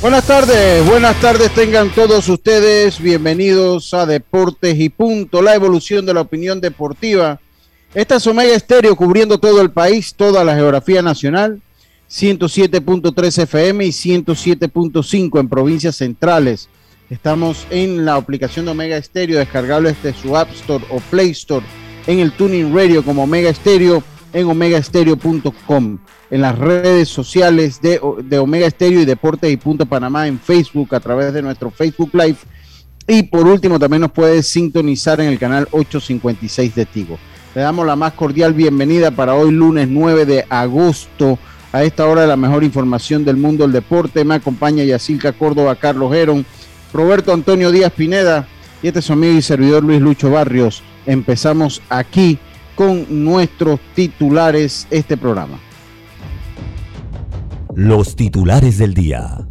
Buenas tardes, buenas tardes tengan todos ustedes. Bienvenidos a Deportes y Punto, la evolución de la opinión deportiva. Esta es Omega Estéreo cubriendo todo el país, toda la geografía nacional. 107.3 FM y 107.5 en provincias centrales. Estamos en la aplicación de Omega Estéreo, descargable desde su App Store o Play Store, en el Tuning Radio como Omega Estéreo, en omegaestereo.com, en las redes sociales de, de Omega Estéreo y Deportes y Punto Panamá, en Facebook, a través de nuestro Facebook Live. Y por último, también nos puede sintonizar en el canal 856 de Tigo. Le damos la más cordial bienvenida para hoy, lunes 9 de agosto a esta hora la mejor información del mundo del deporte. Me acompaña Yacilca Córdoba, Carlos Heron, Roberto Antonio Díaz Pineda y este es su amigo y servidor Luis Lucho Barrios. Empezamos aquí con nuestros titulares este programa. Los titulares del día.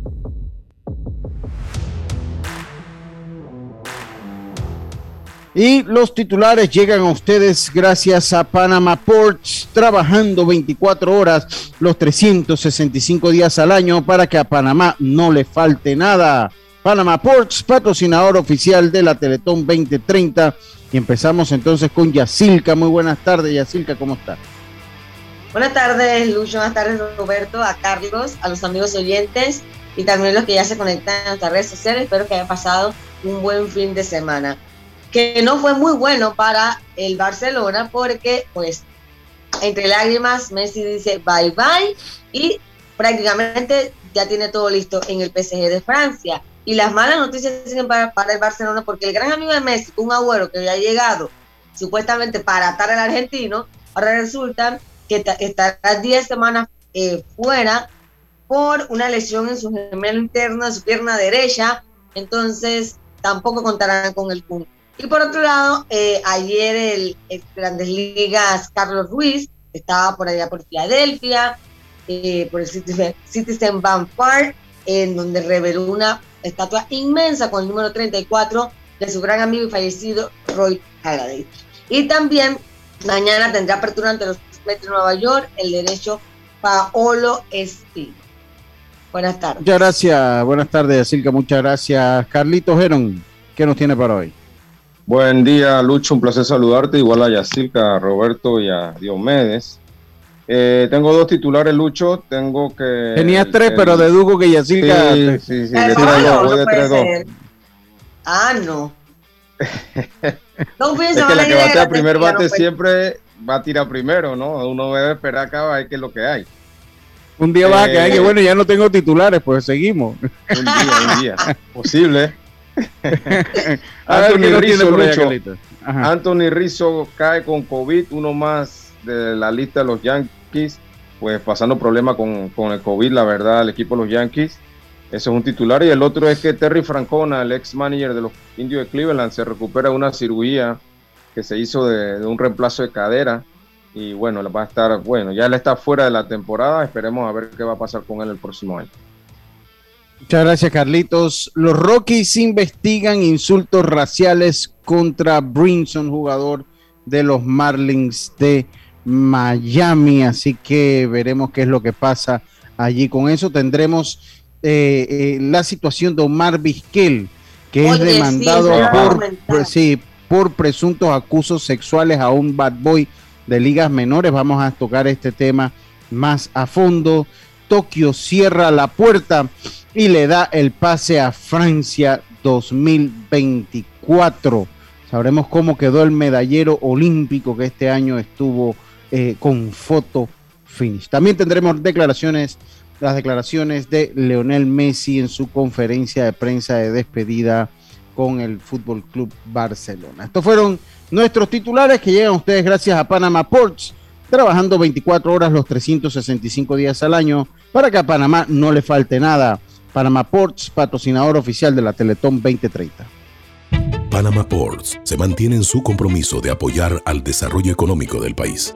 Y los titulares llegan a ustedes gracias a Panama Ports, trabajando 24 horas los 365 días al año para que a Panamá no le falte nada. Panama Ports, patrocinador oficial de la Teletón 2030. Y empezamos entonces con Yacilca. Muy buenas tardes, Yacilca, ¿cómo está? Buenas tardes, Lucho. Buenas tardes, Roberto, a Carlos, a los amigos oyentes y también los que ya se conectan a nuestras redes sociales. Espero que haya pasado un buen fin de semana que no fue muy bueno para el Barcelona porque pues entre lágrimas Messi dice bye bye y prácticamente ya tiene todo listo en el PSG de Francia. Y las malas noticias siguen para, para el Barcelona porque el gran amigo de Messi, un agüero que había llegado supuestamente para atar al argentino, ahora resulta que estará 10 semanas eh, fuera por una lesión en su gemelo interno, en su pierna derecha, entonces tampoco contarán con el punto. Y por otro lado, eh, ayer el, el, Grandes Ligas Carlos Ruiz estaba por allá por Filadelfia, eh, por el Citizen, Citizen Bank Park, en donde reveló una estatua inmensa con el número 34 de su gran amigo y fallecido Roy Halladay. Y también mañana tendrá apertura ante los De Nueva York el derecho Paolo Espino. Buenas tardes. Muchas gracias, buenas tardes, Silca, muchas gracias. Carlitos Heron, ¿qué nos tiene para hoy? Buen día, Lucho. Un placer saludarte. Igual a Yacilca, a Roberto y a Diomedes. Eh, tengo dos titulares, Lucho. Tengo que. Tenías tres, el, pero dedujo que Yacilca. Sí, sí, sí. De tres, dos, voy de tres, dos. Ah, no. no es que la que bate a primer bate no siempre va a tirar primero, ¿no? Uno debe esperar acá a ver qué es lo que hay. Un día eh, va a quedar que, bueno, ya no tengo titulares, pues seguimos. Un día, un día. Posible. Anthony, Rizzo, Lucho, Anthony Rizzo cae con COVID, uno más de la lista de los Yankees, pues pasando problemas con, con, el COVID, la verdad, el equipo de los Yankees. Eso es un titular. Y el otro es que Terry Francona, el ex manager de los indios de Cleveland, se recupera de una cirugía que se hizo de, de un reemplazo de cadera. Y bueno, va a estar, bueno, ya él está fuera de la temporada. Esperemos a ver qué va a pasar con él el próximo año. Muchas gracias, Carlitos. Los Rockies investigan insultos raciales contra Brinson, jugador de los Marlins de Miami. Así que veremos qué es lo que pasa allí. Con eso tendremos eh, eh, la situación de Omar Vizquel, que Oye, es demandado sí, por, por, sí, por presuntos acusos sexuales a un bad boy de ligas menores. Vamos a tocar este tema más a fondo. Tokio cierra la puerta y le da el pase a Francia 2024. Sabremos cómo quedó el medallero olímpico que este año estuvo eh, con foto finish. También tendremos declaraciones, las declaraciones de Leonel Messi en su conferencia de prensa de despedida con el Fútbol Club Barcelona. Estos fueron nuestros titulares que llegan ustedes gracias a Panama Ports, trabajando 24 horas los 365 días al año para que a Panamá no le falte nada. Panama Ports, patrocinador oficial de la Teletón 2030. Panama Ports se mantiene en su compromiso de apoyar al desarrollo económico del país.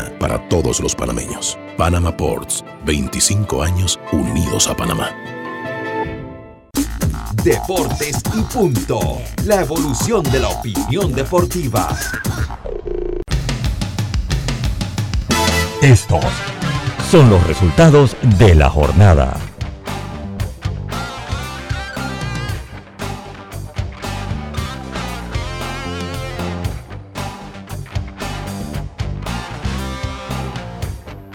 para todos los panameños. Panama Ports, 25 años unidos a Panamá. Deportes y punto. La evolución de la opinión deportiva. Estos son los resultados de la jornada.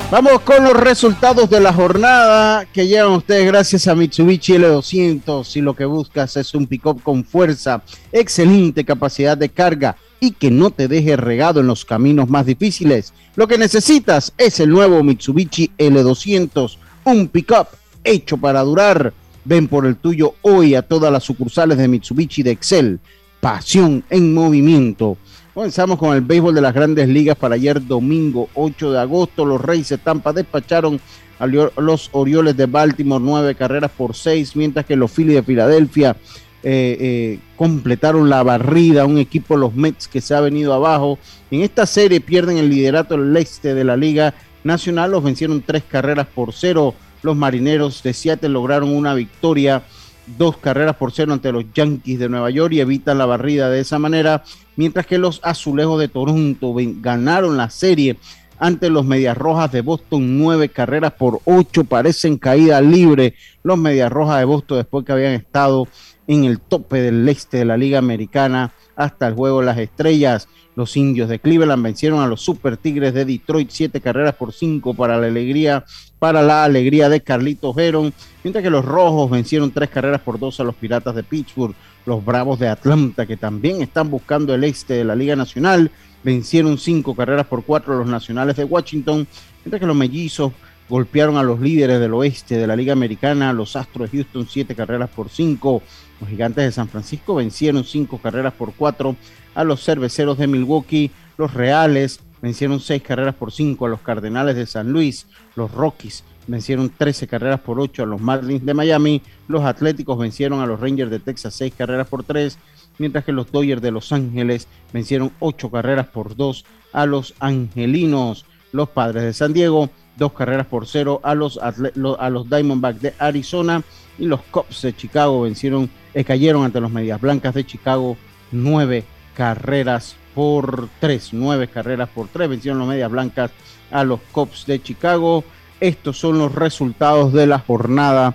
Vamos con los resultados de la jornada que llegan ustedes gracias a Mitsubishi L200. Si lo que buscas es un pick-up con fuerza, excelente capacidad de carga y que no te deje regado en los caminos más difíciles, lo que necesitas es el nuevo Mitsubishi L200, un pick-up hecho para durar. Ven por el tuyo hoy a todas las sucursales de Mitsubishi de Excel. Pasión en movimiento. Comenzamos con el béisbol de las grandes ligas para ayer domingo 8 de agosto. Los Reyes de Tampa despacharon a los Orioles de Baltimore nueve carreras por seis, mientras que los Phillies de Filadelfia eh, eh, completaron la barrida. Un equipo, los Mets, que se ha venido abajo. En esta serie pierden el liderato del este de la Liga Nacional. Los vencieron tres carreras por cero. Los Marineros de Seattle lograron una victoria dos carreras por cero ante los Yankees de Nueva York y evitan la barrida de esa manera, mientras que los Azulejos de Toronto ganaron la serie ante los Medias Rojas de Boston, nueve carreras por ocho, parecen caída libre los Medias Rojas de Boston después que habían estado en el tope del este de la Liga Americana hasta el juego de las estrellas. Los indios de Cleveland vencieron a los Super Tigres de Detroit, siete carreras por cinco para la alegría, para la alegría de Carlitos Heron, mientras que los rojos vencieron tres carreras por dos a los Piratas de Pittsburgh. Los Bravos de Atlanta, que también están buscando el este de la Liga Nacional, vencieron cinco carreras por cuatro a los Nacionales de Washington, mientras que los Mellizos golpearon a los líderes del oeste de la Liga Americana, los Astros de Houston, siete carreras por cinco. Los Gigantes de San Francisco vencieron cinco carreras por cuatro a los Cerveceros de Milwaukee. Los Reales vencieron seis carreras por cinco a los Cardenales de San Luis. Los Rockies vencieron 13 carreras por ocho a los Marlins de Miami. Los Atléticos vencieron a los Rangers de Texas seis carreras por tres, mientras que los Dodgers de Los Ángeles vencieron ocho carreras por dos a los Angelinos. Los Padres de San Diego dos carreras por cero a los, a los Diamondbacks de Arizona y los Cubs de Chicago vencieron, eh, cayeron ante los Medias Blancas de Chicago nueve carreras por tres, nueve carreras por tres, vencieron los Medias Blancas a los Cubs de Chicago. Estos son los resultados de la jornada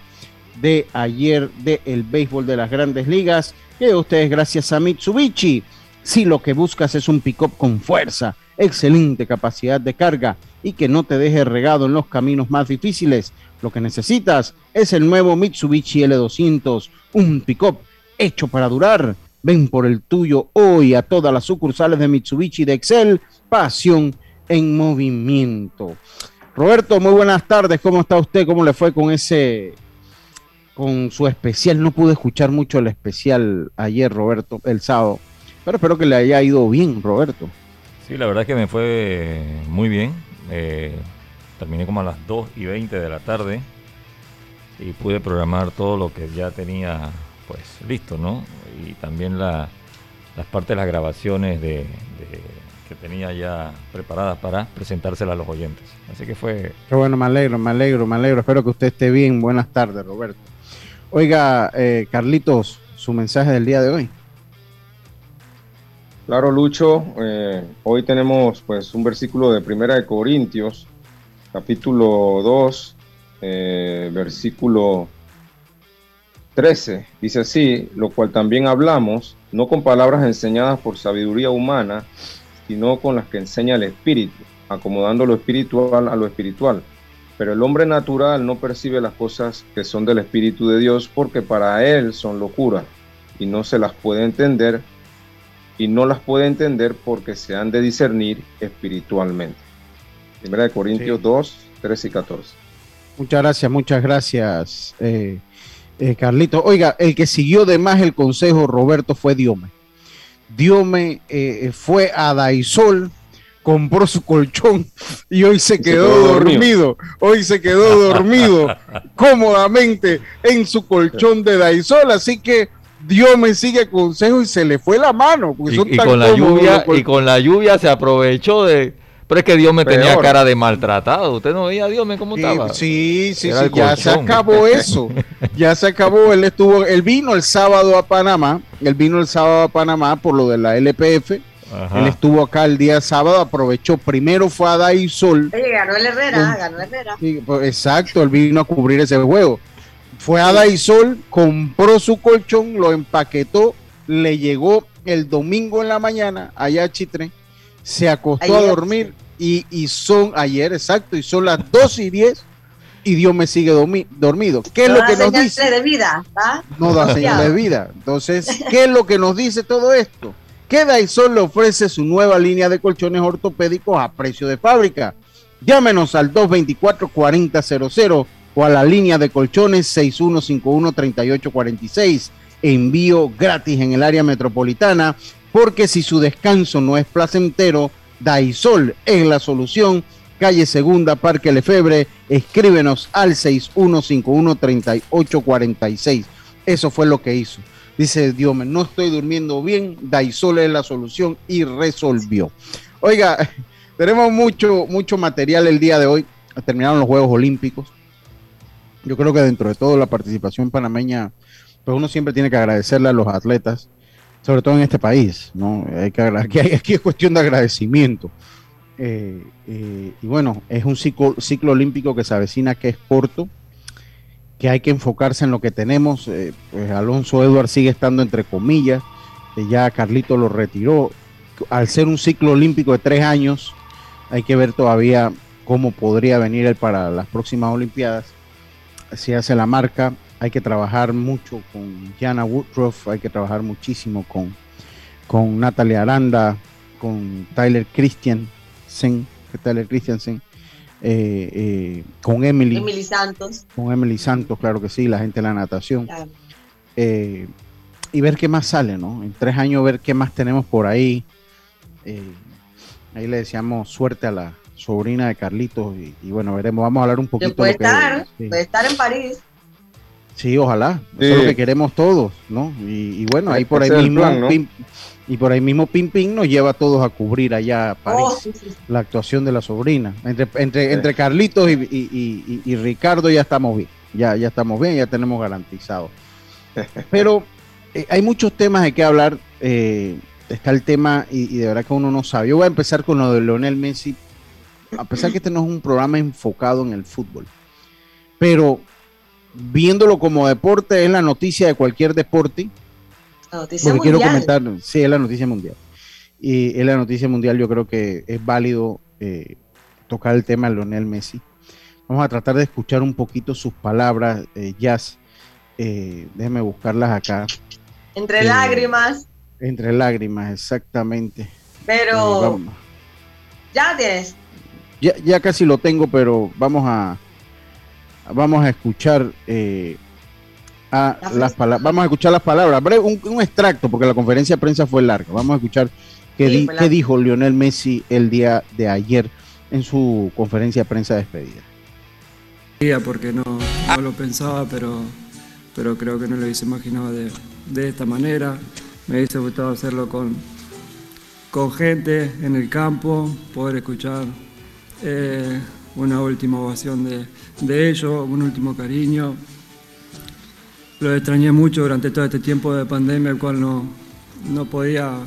de ayer del béisbol de las grandes ligas. Que ustedes gracias a Mitsubishi. Si lo que buscas es un pick-up con fuerza, excelente capacidad de carga y que no te deje regado en los caminos más difíciles. Lo que necesitas es el nuevo Mitsubishi L200, un pick-up hecho para durar. Ven por el tuyo hoy a todas las sucursales de Mitsubishi de Excel. Pasión en movimiento. Roberto, muy buenas tardes. ¿Cómo está usted? ¿Cómo le fue con ese, con su especial? No pude escuchar mucho el especial ayer, Roberto, el sábado. Pero espero que le haya ido bien, Roberto. Sí, la verdad es que me fue muy bien. Eh, terminé como a las 2 y 20 de la tarde y pude programar todo lo que ya tenía pues listo, ¿no? Y también la, las partes de las grabaciones de, que tenía ya preparadas para presentárselas a los oyentes. Así que fue... Qué bueno, me alegro, me alegro, me alegro. Espero que usted esté bien. Buenas tardes, Roberto. Oiga, eh, Carlitos, su mensaje del día de hoy. Claro, Lucho, eh, hoy tenemos pues un versículo de Primera de Corintios, capítulo 2, eh, versículo 13. Dice así, lo cual también hablamos, no con palabras enseñadas por sabiduría humana, sino con las que enseña el Espíritu, acomodando lo espiritual a lo espiritual. Pero el hombre natural no percibe las cosas que son del Espíritu de Dios porque para él son locura y no se las puede entender y no las puede entender porque se han de discernir espiritualmente. Primera de Corintios 2, 13 y 14. Muchas gracias, muchas gracias, eh, eh, Carlito. Oiga, el que siguió de más el consejo, Roberto, fue Diome. Diome eh, fue a Daisol, compró su colchón y hoy se quedó, dormido. Hoy se quedó dormido cómodamente en su colchón de Daisol. Así que Dios me sigue consejo y se le fue la mano. Y, con la lluvia, y con la lluvia se aprovechó de. Pero es que Dios me tenía cara de maltratado. Usted no veía a Dios cómo estaba. Sí, sí, sí, ya se acabó eso. ya se acabó. Él estuvo, él vino el sábado a Panamá. Él vino el sábado a Panamá por lo de la LPF. Él estuvo acá el día sábado, aprovechó. Primero fue a. Sí, ganó el Herrera, ganó Herrera. Pues, exacto, él vino a cubrir ese juego. Fue a Daisol, compró su colchón, lo empaquetó, le llegó el domingo en la mañana allá a Chitre, se acostó a dormir y, son ayer, exacto, y son las 2 y 10 y Dios me sigue dormido. ¿Qué es lo que nos dice? de vida, No da señal de vida. Entonces, ¿qué es lo que nos dice todo esto? Que Daisol le ofrece su nueva línea de colchones ortopédicos a precio de fábrica. Llámenos al 224 4000 o a la línea de colchones 6151-3846. Envío gratis en el área metropolitana, porque si su descanso no es placentero, Daisol es la solución. Calle Segunda, Parque Lefebre, escríbenos al 6151-3846. Eso fue lo que hizo. Dice Dios, no estoy durmiendo bien, Daisol es la solución y resolvió. Oiga, tenemos mucho, mucho material el día de hoy. Terminaron los Juegos Olímpicos yo creo que dentro de todo la participación panameña, pues uno siempre tiene que agradecerle a los atletas, sobre todo en este país, ¿no? Hay que aquí, aquí es cuestión de agradecimiento. Eh, eh, y bueno, es un ciclo, ciclo olímpico que se avecina que es corto, que hay que enfocarse en lo que tenemos. Eh, pues Alonso Edward sigue estando entre comillas, ya Carlito lo retiró. Al ser un ciclo olímpico de tres años, hay que ver todavía cómo podría venir él para las próximas Olimpiadas se hace la marca. Hay que trabajar mucho con Jana Woodruff, hay que trabajar muchísimo con, con Natalie Aranda, con Tyler Christiansen, Tyler Christiansen, eh, eh, con Emily. Emily Santos. Con Emily Santos, claro que sí, la gente de la natación. Eh, y ver qué más sale, ¿no? En tres años ver qué más tenemos por ahí. ahí le deseamos suerte a la, sobrina de Carlitos. Y, bueno, veremos, vamos a hablar un poquito. Puede, estar, puede estar en París. Sí, ojalá. Eso es lo que queremos todos, ¿no? Y, bueno, ahí por ahí mismo. y por ahí mismo Pim Pim nos lleva a todos a cubrir allá a París oh, la actuación de la sobrina. Entre, entre, entre Carlitos y, Ricardo ya estamos bien. Ya, ya estamos bien, ya tenemos garantizado. Pero eh, hay muchos temas de que hablar. Eh, está el tema, y, de verdad que uno no sabe. Yo voy a empezar con lo de Leonel Messi a pesar que este no es un programa enfocado en el fútbol, pero viéndolo como deporte, es la noticia de cualquier deporte. La noticia mundial. quiero comentar, sí, es la noticia mundial. Y es la noticia mundial, yo creo que es válido eh, tocar el tema de Lionel Messi. Vamos a tratar de escuchar un poquito sus palabras, eh, Jazz. Eh, déjeme buscarlas acá. Entre lágrimas. Entre lágrimas, exactamente. Pero. ya tienes. Ya, casi lo tengo, pero vamos a vamos a escuchar eh, a las palabras. Vamos a escuchar las palabras. Un, extracto, porque la conferencia de prensa fue larga. Vamos a escuchar qué, qué dijo Lionel Messi el día de ayer en su conferencia de prensa de despedida. Porque no, no lo pensaba, pero, pero creo que no lo hubiese imaginado de, de esta manera. Me hubiese gustado hacerlo con, con gente en el campo, poder escuchar eh, una última ovación de, ellos, un último cariño. lo extrañé mucho durante todo este tiempo de pandemia, el cual no, no, podía,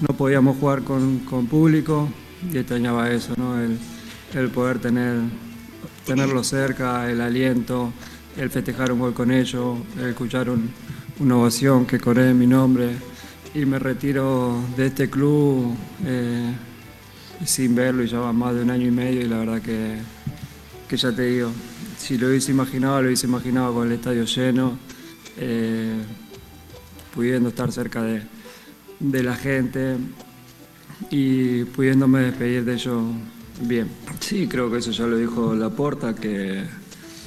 no podíamos jugar con, con público y extrañaba eso, ¿no? el, el poder tener, tenerlo cerca, el aliento, el festejar un gol con ellos, el escuchar una ovación que corre mi nombre y me retiro de este club eh, sin verlo y ya va más de un año y medio y la verdad que, que ya te digo, si lo hubiese imaginado, lo hubiese imaginado con el estadio lleno, eh, pudiendo estar cerca de, de, la gente y pudiéndome despedir de ellos bien. Sí, creo que eso ya lo dijo Laporta, que,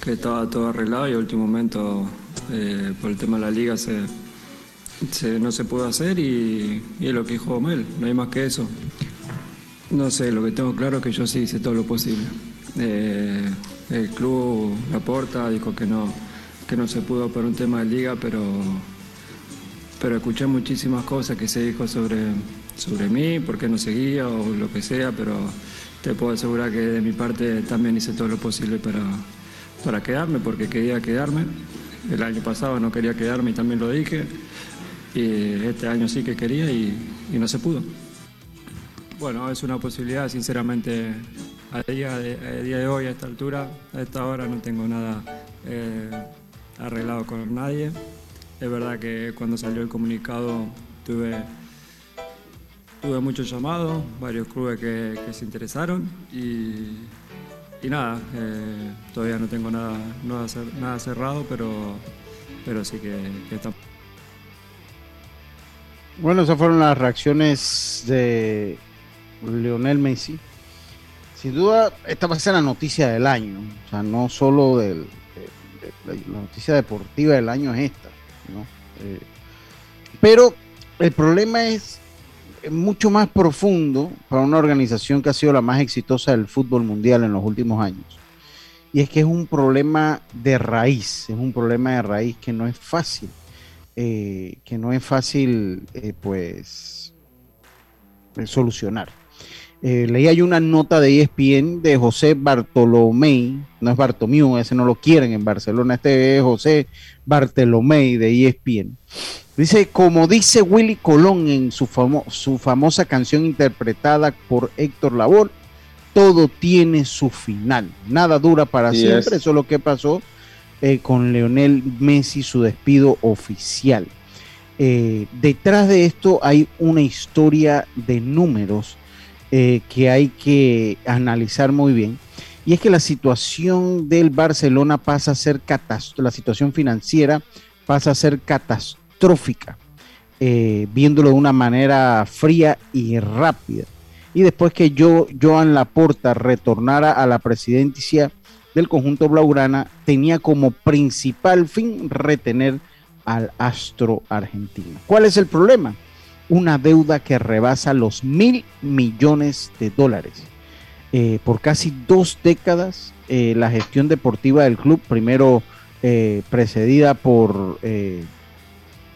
que estaba todo arreglado y al último momento eh, por el tema de la liga se, no se pudo hacer y, y, es lo que dijo Mel, no hay más que eso. No sé, lo que tengo claro es que yo sí hice todo lo posible. Eh, el club, la porta, dijo que no, que no se pudo por un tema de liga, pero, pero escuché muchísimas cosas que se dijo sobre, sobre mí, por qué no seguía o lo que sea, pero te puedo asegurar que de mi parte también hice todo lo posible para, para quedarme, porque quería quedarme. El año pasado no quería quedarme y también lo dije. Y este año sí que quería y, y no se pudo. Bueno, es una posibilidad, sinceramente, a día de, hoy, a esta altura, a esta hora, no tengo nada eh, arreglado con nadie. Es verdad que cuando salió el comunicado tuve, tuve muchos llamados, varios clubes que, se interesaron y, y nada, eh, todavía no tengo nada, nada cerrado, pero, pero sí que, que estamos. Bueno, esas fueron las reacciones de Lionel Messi sin duda, esta va a ser la noticia del año. O sea, no solo de, la noticia deportiva del año es esta. ¿no? Eh, pero el problema es mucho más profundo para una organización que ha sido la más exitosa del fútbol mundial en los últimos años. Y es que es un problema de raíz, es un problema de raíz que no es fácil, eh, que no es fácil, eh, pues, solucionar. Eh, leí ahí una nota de ESPN de José Bartolomé, no es Bartomeu, ese no lo quieren en Barcelona, este es José Bartolomé de ESPN. Dice, como dice Willy Colón en su, su famosa canción interpretada por Héctor Labor, todo tiene su final, nada dura para siempre, eso es lo que pasó eh, con Leonel Messi, su despido oficial. Eh, detrás de esto hay una historia de números eh, que hay que analizar muy bien. Y es que la situación del Barcelona pasa a ser la situación financiera pasa a ser catastrófica, eh, viéndolo de una manera fría y rápida. Y después que yo, Joan Laporta retornara a la presidencia del conjunto Blaugrana, tenía como principal fin retener al astro argentino. ¿Cuál es el problema? Una deuda que rebasa los mil millones de dólares. Eh, por casi dos décadas, eh, la gestión deportiva del club, primero eh, precedida por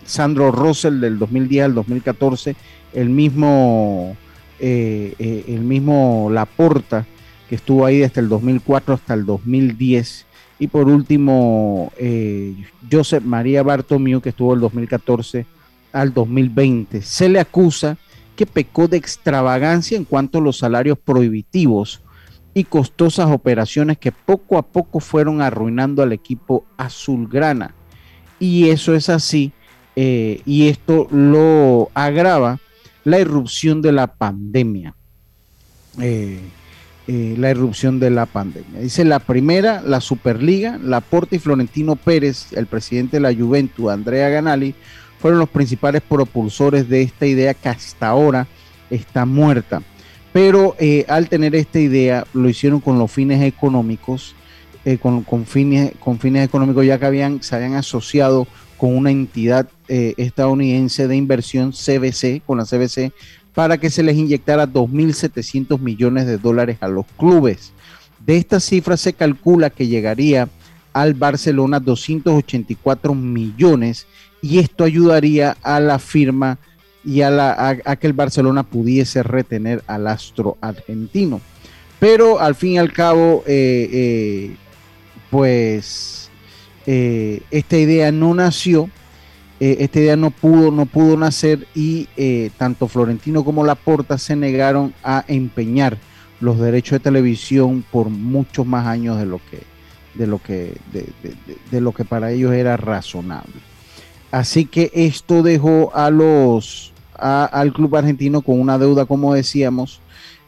Sandro Rosell del 2010 al 2014, el mismo, el mismo Laporta, que estuvo ahí desde el 2004 hasta el 2010, y por último, Josep María Bartomeu, que estuvo el 2014 al 2020. Se le acusa que pecó de extravagancia en cuanto a los salarios prohibitivos y costosas operaciones que poco a poco fueron arruinando al equipo azulgrana. Y eso es así, eh, y esto lo agrava la irrupción de la pandemia. Eh, eh, la irrupción de la pandemia. Dice la primera, la Superliga, Laporte y Florentino Pérez, el presidente de la Juventud, Andrea Ganali, fueron los principales propulsores de esta idea que hasta ahora está muerta. Pero eh, al tener esta idea lo hicieron con los fines económicos, eh, con, fines, con fines económicos ya que habían, se habían asociado con una entidad eh, estadounidense de inversión CBC, con la CBC, para que se les inyectara 2.700 millones de dólares a los clubes. De esta cifra se calcula que llegaría al Barcelona 284 millones y esto ayudaría a la firma y a, la, que el Barcelona pudiese retener al astro argentino. Pero al fin y al cabo, eh, eh, pues eh, esta idea no nació, esta idea no pudo, no pudo nacer y tanto Florentino como Laporta se negaron a empeñar los derechos de televisión por muchos más años de lo que, de lo que, de, lo que para ellos era razonable. Así que esto dejó a los, al club argentino con una deuda, como decíamos,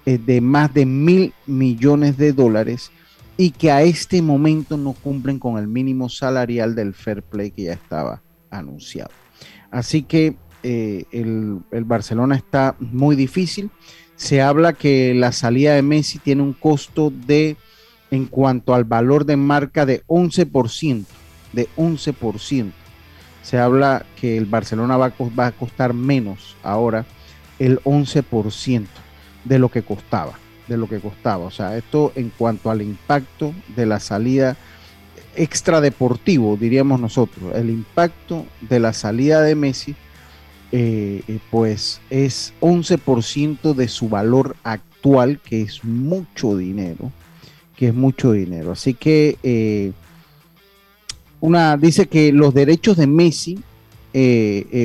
de más de mil millones de dólares y que a este momento no cumplen con el mínimo salarial del fair play que ya estaba anunciado. Así que eh, el, Barcelona está muy difícil. Se habla que la salida de Messi tiene un costo de, en cuanto al valor de marca, de 11%. De 11%. Se habla que el Barcelona va a costar menos ahora el 11% de lo que costaba de lo que costaba. O sea, esto en cuanto al impacto de la salida extradeportivo, diríamos nosotros, el impacto de la salida de Messi, eh, eh, pues es 11% de su valor actual, que es mucho dinero, que es mucho dinero. Así que eh, una dice que los derechos de Messi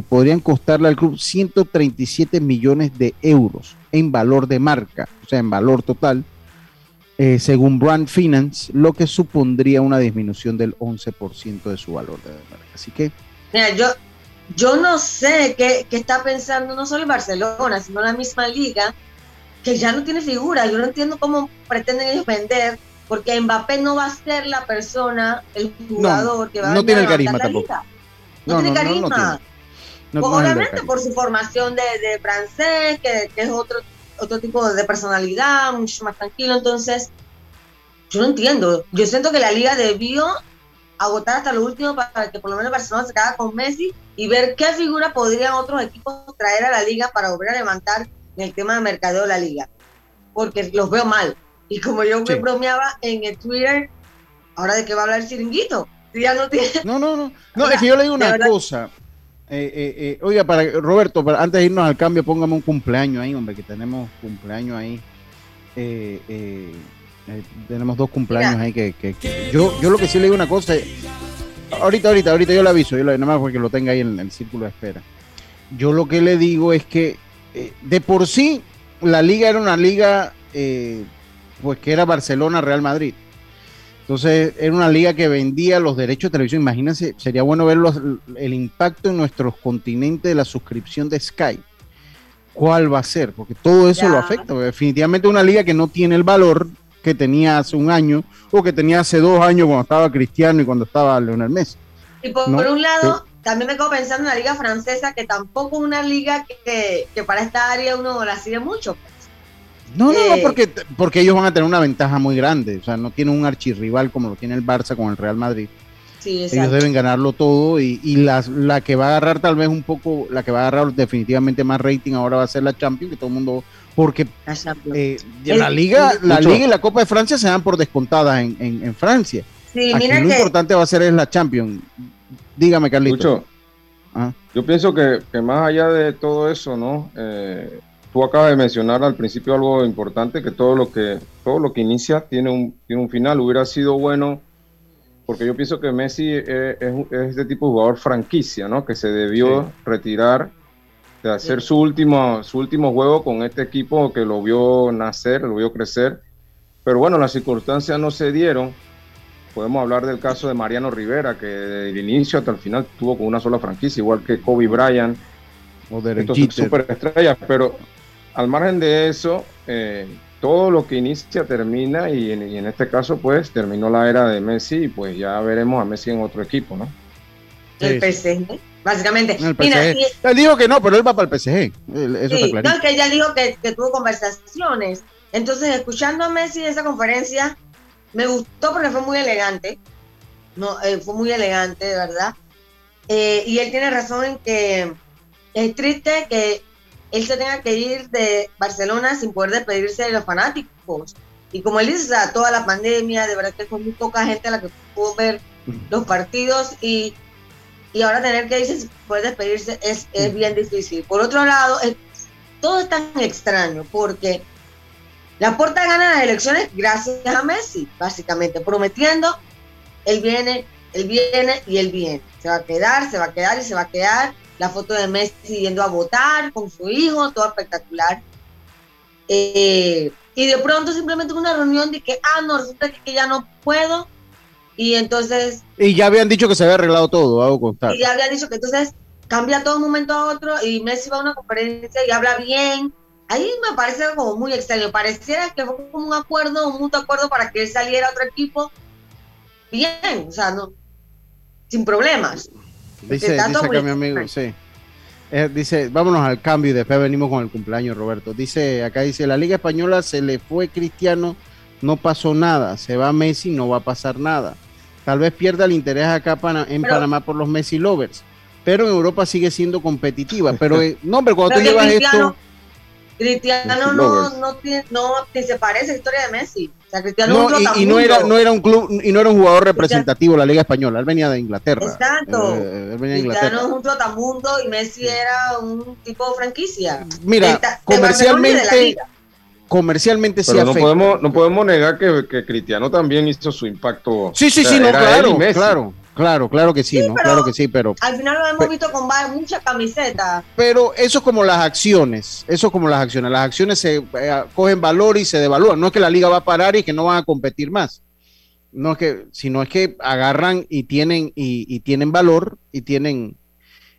podrían costarle al club 137 millones de euros en valor de marca, o sea, en valor total, eh, según Brand Finance, lo que supondría una disminución del 11% de su valor de marca. Así que... Mira, yo, yo no sé qué, qué, está pensando no solo el Barcelona, sino la misma liga, que ya no tiene figura. Yo no entiendo cómo pretenden ellos vender, porque Mbappé no va a ser la persona, el jugador que va a No tiene el carisma tampoco. No, tiene carisma. obviamente por su formación de, de francés, que, que, es otro otro tipo de personalidad, mucho más tranquilo. Entonces, yo no entiendo. Yo siento que la liga debió agotar hasta lo último para que por lo menos Barcelona se quedara con Messi y ver qué figura podrían otros equipos traer a la liga para volver a levantar en el tema de mercadeo de la liga. Porque los veo mal. Y como yo me bromeaba en el Twitter, ahora de qué va a hablar el chiringuito. Ya no, tiene... no, no, no. No, es que yo le digo una cosa. Eh, eh, eh, oiga, para Roberto, para, antes de irnos al cambio, póngame un cumpleaños ahí, hombre, que tenemos cumpleaños ahí. tenemos dos cumpleaños ahí que, yo, yo lo que sí le digo una cosa, ahorita, ahorita, ahorita yo le aviso, yo le, nada más porque lo tenga ahí en, el círculo de espera. Yo lo que le digo es que de por sí la liga era una liga, pues que era Barcelona, Real Madrid entonces, era una liga que vendía los derechos de televisión. Imagínense, sería bueno ver el impacto en nuestros continentes de la suscripción de Sky. ¿Cuál va a ser? Porque todo eso lo afecta. Definitivamente una liga que no tiene el valor que tenía hace un año o que tenía hace dos años cuando estaba Cristiano y cuando estaba Leonel Messi. Y por, un lado, también me quedo pensando en la liga francesa, que tampoco es una liga que, que para esta área uno la sigue mucho. No, no, no, eh, porque, porque ellos van a tener una ventaja muy grande. O sea, no tienen un archirrival como lo tiene el Barça con el Real Madrid. Sí, ellos deben ganarlo todo y, y la, la, que va a agarrar tal vez un poco, la que va a agarrar definitivamente más rating ahora va a ser la Champions, que todo el mundo, porque eh, la liga, la liga y la Copa de Francia se dan por descontadas en, en, Francia. Sí, Aquí lo importante va a ser es la Champions. Dígame, Carlito. Ah. Yo pienso que, que, más allá de todo eso, ¿no? Eh, tú acabas de mencionar al principio algo importante, que todo lo que, todo lo que inicia tiene un, tiene un final. Hubiera sido bueno, porque yo pienso que Messi es, es, este tipo de jugador franquicia, ¿no? Que se debió retirar de hacer su, último, su último juego con este equipo que lo vio nacer, lo vio crecer. Pero bueno, las circunstancias no se dieron. Podemos hablar del caso de Mariano Rivera, que desde el inicio hasta el final tuvo con una sola franquicia, igual que Kobe Bryant. O de superestrellas, pero al margen de eso, eh, todo lo que inicia termina y en, este caso pues terminó la era de Messi y pues ya veremos a Messi en otro equipo, ¿no? El PSG, básicamente. El él dijo que no, pero él va para el PSG. Eso sí, no, es que ella dijo que, tuvo conversaciones. Entonces, escuchando a Messi esa conferencia, me gustó porque fue muy elegante. No, eh, fue muy elegante, de verdad. Eh, y él tiene razón en que es triste que él se tenga que ir de Barcelona sin poder despedirse de los fanáticos. Y como él dice, toda la pandemia, de verdad que fue muy poca gente la que pudo ver los partidos y, y ahora tener que irse sin poder despedirse es, es bien difícil. Por otro lado, todo es tan extraño porque la Porta gana las elecciones gracias a Messi, básicamente, prometiendo, él viene, Él viene y él viene. Se va a quedar, se va a quedar y se va a quedar. La foto de Messi yendo a votar con su hijo, todo espectacular. Eh, y de pronto simplemente una reunión de que, ah, no, resulta que, ya no puedo. Y entonces... Y ya habían dicho que se había arreglado todo, hago constar. Y ya habían dicho que entonces cambia todo un momento a otro y Messi va a una conferencia y habla bien. Ahí me parece como muy extraño. Pareciera que fue como un acuerdo, un mutuo acuerdo para que él saliera a otro equipo bien, o sea, no, sin problemas. Dice, dice acá mi amigo, sí. Eh, dice, vámonos al cambio y después venimos con el cumpleaños, Roberto. Dice, acá dice, la Liga Española se le fue Cristiano, no pasó nada. Se va Messi, no va a pasar nada. Tal vez pierda el interés acá en Panamá por los Messi lovers pero en Europa sigue siendo competitiva. Pero, eh, no, hombre, cuando tú llevas esto... Cristiano no, no, tiene, no se parece a la historia de Messi. O sea, Cristiano no, y, y, no era, no era un club y no era un jugador representativo de la Liga Española. Él venía de Inglaterra. Exacto. Eh, él venía de Inglaterra. Cristiano es un trotamundo y Messi era un tipo de franquicia. Mira, comercialmente comercialmente sí no podemos no podemos negar que, que, Cristiano también hizo su impacto. Sí, sí, sí, no, claro, claro. Claro, claro que sí, ¿no? Claro que sí, pero. Al final lo hemos visto con muchas camisetas. Pero eso es como las acciones. Eso es como las acciones. Las acciones se eh, cogen valor y se devalúan. No es que la liga va a parar y que no van a competir más. No es que, sino es que agarran y tienen, y, tienen valor y tienen.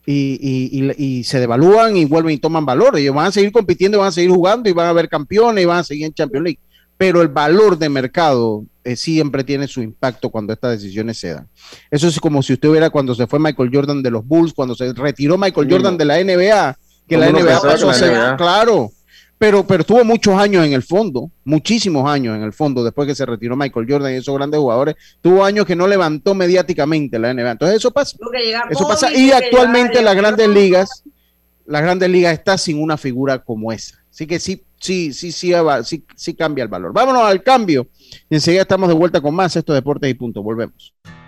Y, y, se devalúan y vuelven y toman valor. Ellos van a seguir compitiendo, van a seguir jugando y van a haber campeones y van a seguir en Champions League. Pero el valor de mercado eh, siempre tiene su impacto cuando estas decisiones se dan. Eso es como si usted hubiera cuando se fue Michael Jordan de los Bulls, cuando se retiró Michael Jordan de la NBA, que la NBA pasó a ser, claro, pero, pero tuvo muchos años en el fondo, muchísimos años en el fondo, después que se retiró Michael Jordan y esos grandes jugadores, tuvo años que no levantó mediáticamente la NBA. Entonces eso pasa. Eso pasa. Y actualmente las grandes ligas, las grandes ligas está sin una figura como esa. Así que sí, sí, sí, sí, sí, cambia el valor. Vámonos al cambio. Enseguida estamos de vuelta con más estos deportes y punto. Volvemos.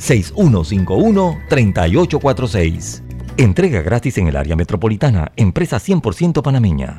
6151-3846. Entrega gratis en el área metropolitana. Empresa 100% panameña.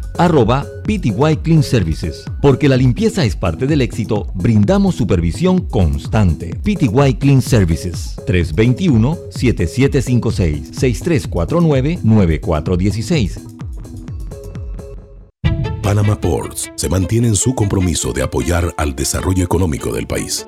arroba PTY Clean Services. Porque la limpieza es parte del éxito, brindamos supervisión constante. PTY Clean Services 321-7756-6349-9416. Panama Ports se mantiene en su compromiso de apoyar al desarrollo económico del país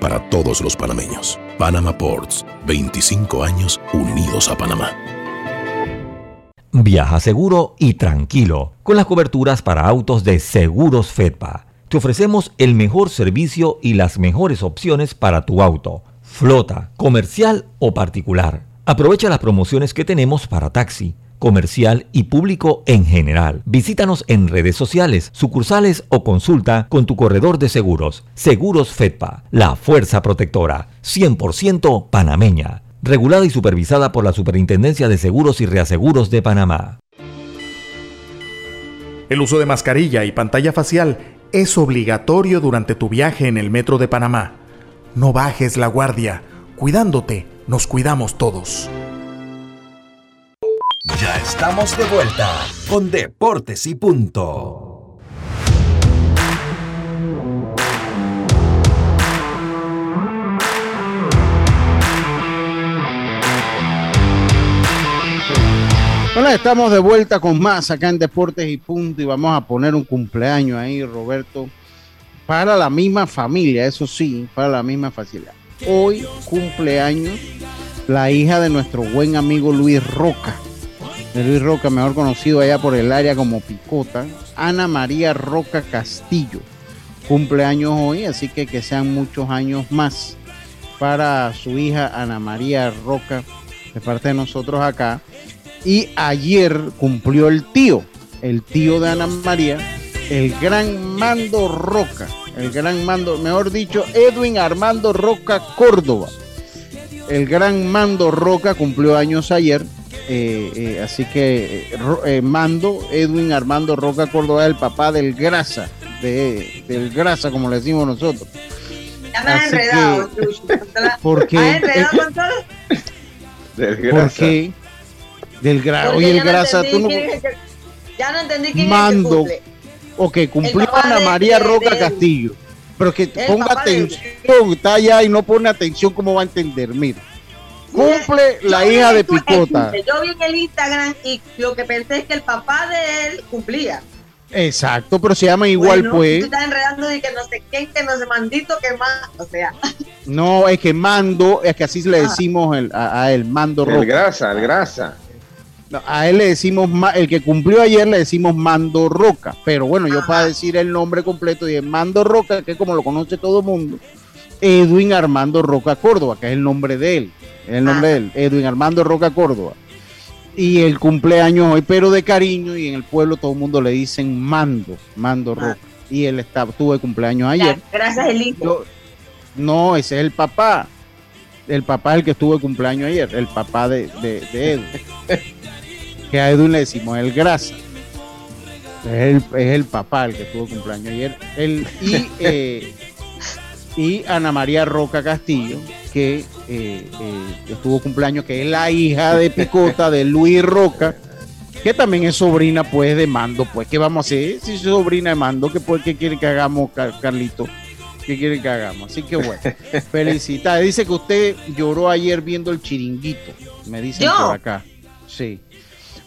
para todos los panameños. Panama Ports, 25 años unidos a Panamá. Viaja seguro y tranquilo con las coberturas para autos de Seguros Fedpa. Te ofrecemos el mejor servicio y las mejores opciones para tu auto, flota, comercial o particular. Aprovecha las promociones que tenemos para taxi comercial y público en general. Visítanos en redes sociales, sucursales o consulta con tu corredor de seguros. Seguros Fedpa, la fuerza protectora, 100% panameña. Regulada y supervisada por la Superintendencia de Seguros y Reaseguros de Panamá. El uso de mascarilla y pantalla facial es obligatorio durante tu viaje en el metro de Panamá. No bajes la guardia. Cuidándote, nos cuidamos todos. Ya estamos de vuelta con Deportes y Punto. Bueno, estamos de vuelta con más acá en Deportes y Punto y vamos a poner un cumpleaños ahí, Roberto, para la misma familia, eso sí, para la misma facilidad. Hoy cumpleaños la hija de nuestro buen amigo Luis Roca de Luis Roca, mejor conocido allá por el área como Picota, Ana María Roca Castillo. Cumpleaños hoy, así que que sean muchos años más para su hija Ana María Roca, de parte de nosotros acá. Y ayer cumplió el tío, el tío de Ana María, el gran Mando Roca, el gran Mando, mejor dicho, Edwin Armando Roca Córdoba. El gran Mando Roca cumplió años ayer eh, eh, así que eh, Mando, Edwin Armando Roca Córdoba, el papá del Grasa, de, del Grasa, como le decimos nosotros. Ya me has enredado, ¿Por qué? enredado con todo? Del Grasa. ¿Por qué? Del Grasa. Oye, el Grasa, tú no. Ya no entendí quién Mando. es el que cumple. Ok, cumplió Ana de- María de- Roca de- Castillo. Pero que El ponga atención, está allá y no pone atención, ¿cómo va a entender? Mira, cumple la hija de Picota. Yo vi en el Instagram y lo que pensé es que el papá de él cumplía. Exacto, pero se llama igual, Bueno, pues. Tú estás enredando de que no sé quién, que no sé mandito, que más. O sea, No, es que Mando, es que así le decimos el- a, a él, Mando El Roca. grasa, el grasa. No, a él le decimos, el que cumplió ayer le decimos Mando Roca. Pero bueno, yo para decir el nombre completo, y Mando Roca, que como lo conoce todo el mundo, Edwin Armando Roca Córdoba, que es el nombre de él. El nombre de él, Edwin Armando Roca Córdoba. Y el cumpleaños hoy, pero de cariño, y en el pueblo todo el mundo le dicen Mando, Mando Roca. Y él está, tuvo cumpleaños ayer. gracias, el hijo. Yo- no, ese es el papá. El papá es el que estuvo de cumpleaños ayer, el papá de, de, de Edwin. que a Edwin le decimos el grasa. Es el, es el papá el que tuvo cumpleaños ayer. El, y, eh, y Ana María Roca Castillo, que eh, eh, estuvo cumpleaños, que es la hija de Picota, de Luis Roca, que también es sobrina pues de Mando, pues ¿qué vamos a hacer? Si es sobrina de Mando, ¿qué, pues, qué quiere que hagamos, Car- Carlito? ¿Qué quiere que hagamos? Así que bueno, felicidades. Dice que usted lloró ayer viendo el chiringuito, me dicen ¿Yo? por acá. Sí.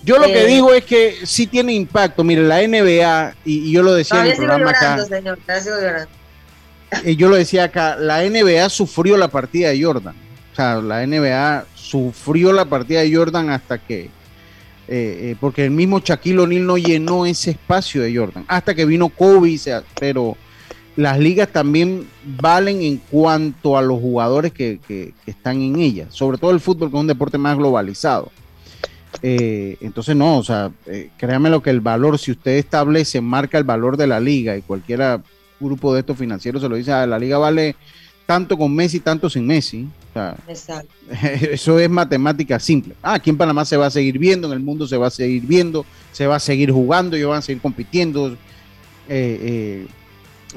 Yo lo que Eh. digo es que sí tiene impacto. Mire, la NBA, y, y yo lo decía en el programa llorando, acá, señor. Todavía sigo llorando. Eh, yo lo decía acá, la NBA sufrió la partida de Jordan. O sea, la NBA sufrió la partida de Jordan hasta que, eh, eh, porque el mismo Shaquille O'Neal no llenó ese espacio de Jordan. Hasta que vino Kobe, pero las ligas también valen en cuanto a los jugadores que, están en ellas. Sobre todo el fútbol, que es un deporte más globalizado. Entonces, no, o sea, créame lo que el valor, si usted establece, marca el valor de la liga y cualquiera grupo de estos financieros se lo dice, "Ah, la liga vale tanto con Messi, tanto sin Messi. O sea, Exacto. eso es matemática simple. Ah, aquí en Panamá se va a seguir viendo, en el mundo se va a seguir viendo, se va a seguir jugando, ellos van a seguir compitiendo. eh, eh,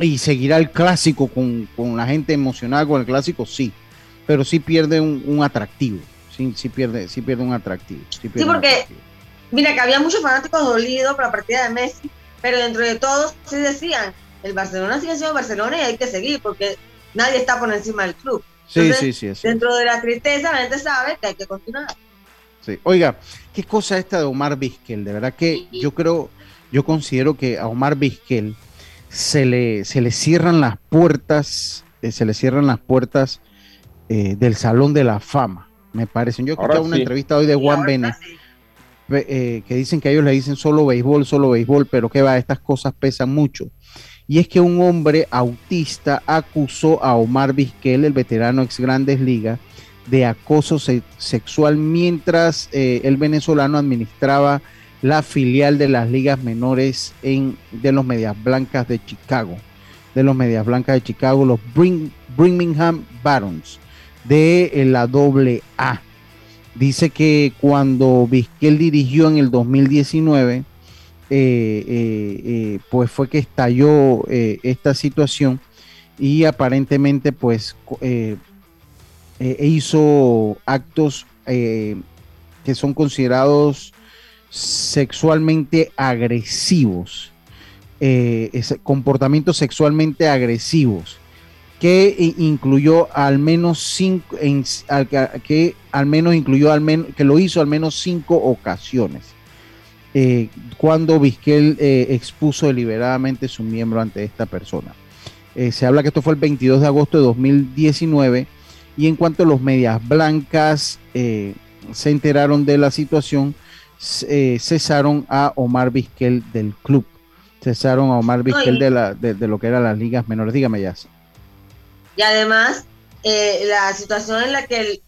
y seguirá el clásico con, con la gente emocionada con el clásico, sí. Pero sí pierde un, un atractivo. Sí, sí pierde, sí pierde un atractivo. Sí, pierde Sí, un porque, atractivo. mira, que había muchos fanáticos dolidos por la partida de Messi, pero dentro de todos sí decían, el Barcelona sigue siendo Barcelona y hay que seguir, porque nadie está por encima del club. Sí, Entonces, sí, sí, es Dentro de la tristeza, la gente sabe que hay que continuar. Sí. Oiga, qué cosa esta de Omar Vizquel. De verdad que yo creo, yo considero que a Omar Vizquel se le, se le cierran las puertas, eh, se le cierran las puertas eh, del Salón de la Fama, me parecen. Yo escuché Ahora una sí. entrevista hoy de Juan Benes. que dicen que ellos le dicen solo béisbol, solo béisbol, pero que va, estas cosas pesan mucho. Y es que un hombre autista acusó a Omar Vizquel, el veterano ex Grandes Ligas, de acoso sexual mientras el venezolano administraba la filial de las ligas menores en, de los Medias Blancas de Chicago. De los Medias Blancas de Chicago, los Birmingham Barons de eh, la doble A. Dice que cuando Vizquel dirigió en el 2019, eh, eh, pues fue que estalló esta situación y aparentemente pues hizo actos que son considerados sexualmente agresivos, eh, comportamientos sexualmente agresivos, que incluyó al menos cinco, que al menos incluyó al menos, que lo hizo al menos cinco ocasiones. Eh, cuando Vizquel eh, expuso deliberadamente su miembro ante esta persona. se habla que esto fue el 22 de agosto de 2019 y en cuanto a los medias blancas se enteraron de la situación, eh, cesaron a Omar Vizquel del club. Cesaron a Omar Vizquel de, la, de, lo que eran las ligas menores. Dígame, ya. Y además, eh, la situación en la que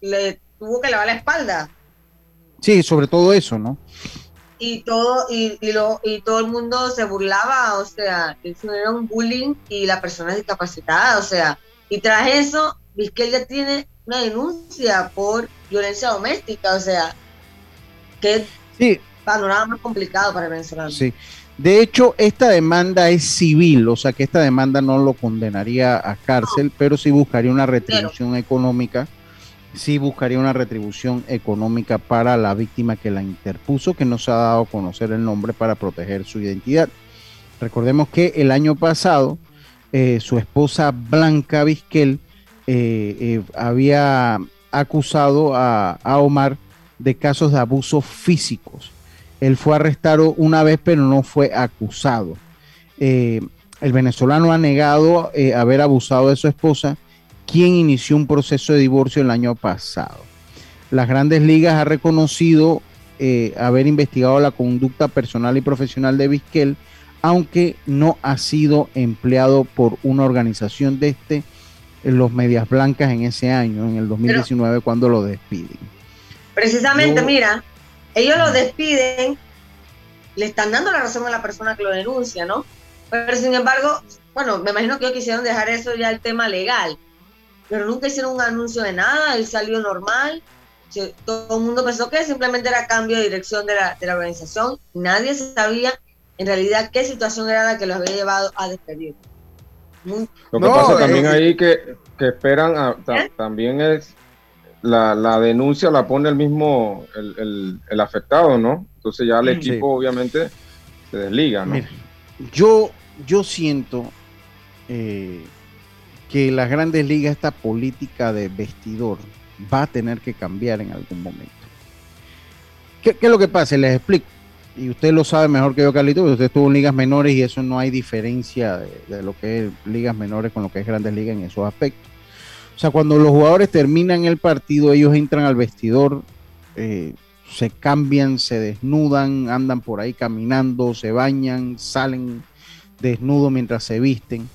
le tuvo que lavar la espalda. Sí, sobre todo eso, ¿no? Y todo, y, lo, y todo el mundo se burlaba, o sea, eso era un bullying y la persona es discapacitada, o sea, y tras eso, Vizquel ya tiene una denuncia por violencia doméstica, o sea, que sí. panorama más complicado para Venezuela. Sí. De hecho, esta demanda es civil, o sea que esta demanda no lo condenaría a cárcel, pero sí buscaría una retribución económica, sí buscaría una retribución económica para la víctima que la interpuso, que no se ha dado a conocer el nombre para proteger su identidad. Recordemos que el año pasado eh, su esposa Blanca Vizquel eh, eh, había acusado a, Omar de casos de abusos físicos. Él fue arrestado una vez, pero no fue acusado. El venezolano ha negado haber abusado de su esposa, quien inició un proceso de divorcio el año pasado. Las grandes ligas ha reconocido eh, haber investigado la conducta personal y profesional de Vizquel, aunque no ha sido empleado por una organización de este, los Medias Blancas en ese año, en el 2019, cuando lo despiden. Precisamente, mira, ellos lo despiden, le están dando la razón a la persona que lo denuncia, ¿no? Pero sin embargo, bueno, me imagino que ellos quisieron dejar eso ya el tema legal, pero nunca hicieron un anuncio de nada, él salió normal, todo el mundo pensó que simplemente era cambio de dirección de la, de la organización, nadie sabía en realidad qué situación era la que los había llevado a despedir. Lo que pasa también eh, ahí que, que esperan, ¿Eh? también es la, denuncia la pone el mismo, el, afectado, ¿no? Entonces ya el equipo obviamente se desliga, ¿no? yo, yo siento eh, que las grandes ligas, esta política de vestidor, va a tener que cambiar en algún momento. ¿Qué, es lo que pasa? Les explico. Y usted lo sabe mejor que yo, Carlito, porque usted estuvo en ligas menores y eso no hay diferencia de, lo que es ligas menores con lo que es grandes ligas en esos aspectos. O sea, cuando los jugadores terminan el partido, ellos entran al vestidor, eh, se cambian, se desnudan, andan por ahí caminando, se bañan, salen desnudos mientras se visten.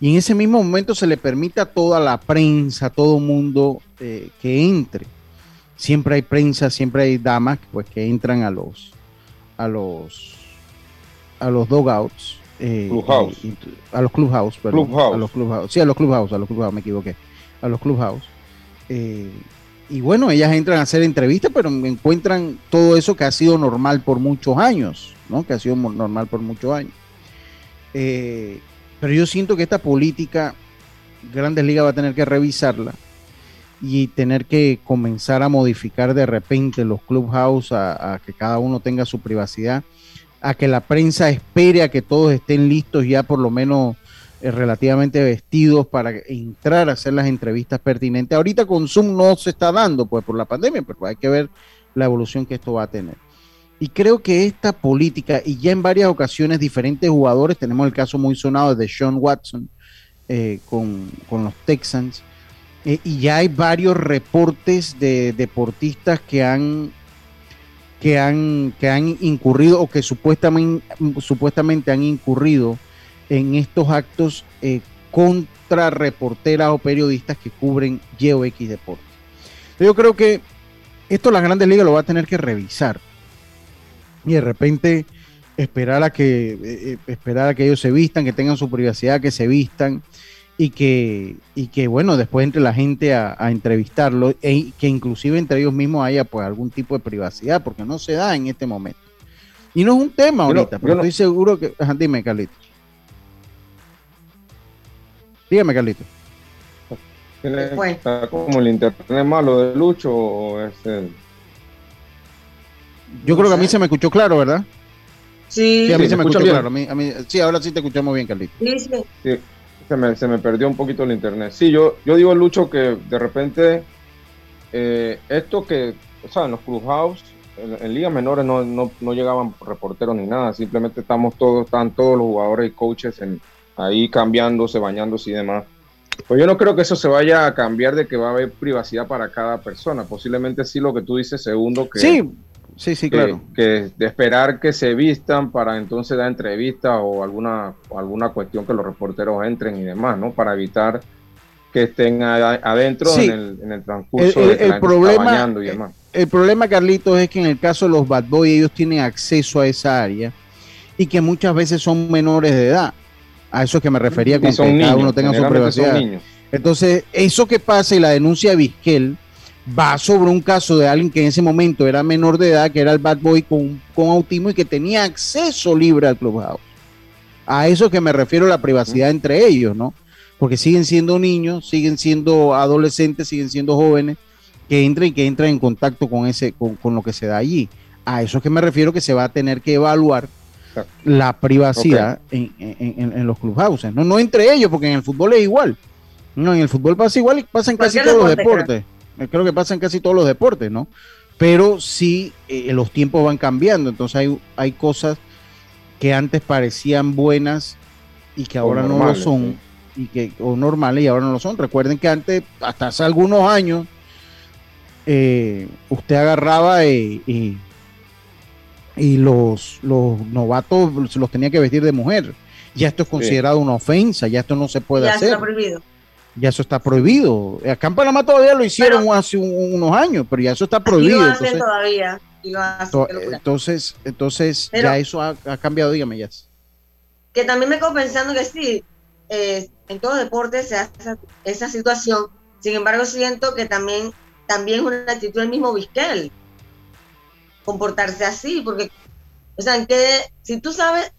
Y en ese mismo momento se le permite a toda la prensa, a todo mundo eh, que entre. Siempre hay prensa, siempre hay damas pues, que entran a los a los a los dogouts. Eh, a los clubhouse, perdón, A los clubhouse. Sí, a los clubhouse, a los clubhouse, me equivoqué a los clubhouse. Eh, y bueno, ellas entran a hacer entrevistas, pero encuentran todo eso que ha sido normal por muchos años, ¿no? Que ha sido normal por muchos años. Eh, pero yo siento que esta política, Grandes Ligas va a tener que revisarla y tener que comenzar a modificar de repente los clubhouse a, a que cada uno tenga su privacidad, a que la prensa espere a que todos estén listos ya por lo menos eh, relativamente vestidos para entrar a hacer las entrevistas pertinentes. Ahorita con Zoom no se está dando pues por la pandemia, pero hay que ver la evolución que esto va a tener. Y creo que esta política, y ya en varias ocasiones diferentes jugadores, tenemos el caso muy sonado de Sean Watson eh, con, los Texans, eh, y ya hay varios reportes de deportistas que han que han, que han incurrido o que supuestamente, supuestamente han incurrido en estos actos eh, contra reporteras o periodistas que cubren X Deportes. Yo creo que esto las grandes ligas lo va a tener que revisar y de repente esperar a que eh, eh, esperar a que ellos se vistan, que tengan su privacidad, que se vistan y que, y que bueno, después entre la gente a, entrevistarlo e, que inclusive entre ellos mismos haya pues algún tipo de privacidad, porque no se da en este momento. Y no es un tema ahorita, pero estoy seguro que... dime, Carlito. Dígame, Carlito. ¿Está como el internet malo de Lucho o es el... Yo creo que a mí se me escuchó claro, ¿verdad? Sí, a mí se me escuchó claro. sí, ahora sí te escuchamos bien, Carlito. Sí, sí se me, perdió un poquito el internet. Sí, yo, yo digo, Lucho, que de repente eh, esto que, o sea, en los clubhouse, en, en ligas menores no, no, no, llegaban reporteros ni nada, simplemente estamos todos, están todos los jugadores y coaches en, ahí cambiándose, bañándose y demás. Pues yo no creo que eso se vaya a cambiar de que va a haber privacidad para cada persona. Posiblemente sí lo que tú dices, segundo, que, sí, Sí, sí, claro. Que, de esperar que se vistan para entonces dar entrevista o alguna, alguna cuestión que los reporteros entren y demás, ¿no? Para evitar que estén adentro en, el, transcurso el, de problema, y demás. El problema, Carlitos, es que en el caso de los Bad Boys ellos tienen acceso a esa área y que muchas veces son menores de edad. A eso es que me refería con que cada uno tenga su privacidad. Entonces, eso que pasa y la denuncia de Vizquel va sobre un caso de alguien que en ese momento era menor de edad, que era el bad boy con, autismo y que tenía acceso libre al clubhouse. A eso que me refiero la privacidad entre ellos, ¿no? Porque siguen siendo niños, siguen siendo adolescentes, siguen siendo jóvenes que entran y que entran en contacto con ese, con, lo que se da allí. A eso que me refiero que se va a tener que evaluar la privacidad en, los clubhouses, ¿no? No entre ellos, porque en el fútbol es igual. No, en el fútbol pasa igual y pasa en casi todos los deportes. Creo que pasa en casi todos los deportes, ¿no? Pero sí, eh, los tiempos van cambiando, entonces hay, hay cosas que antes parecían buenas y que ahora no lo son, y que, o normales y ahora no lo son. Recuerden que antes, hasta hace algunos años, eh, usted agarraba y, y los, los novatos los tenía que vestir de mujer. Ya esto es considerado una ofensa, ya esto no se puede ya hacer. Está prohibido ya eso está prohibido. Acá en Panamá todavía lo hicieron hace unos años, pero ya eso está prohibido. entonces, todavía. entonces, entonces ya eso ha, cambiado, dígame, ya. Que también me quedo pensando que sí, eh, en todo deporte se hace esa, situación. Sin embargo, siento que también, también es una actitud del mismo Vizquel comportarse así, porque, o sea, que si tú sabes,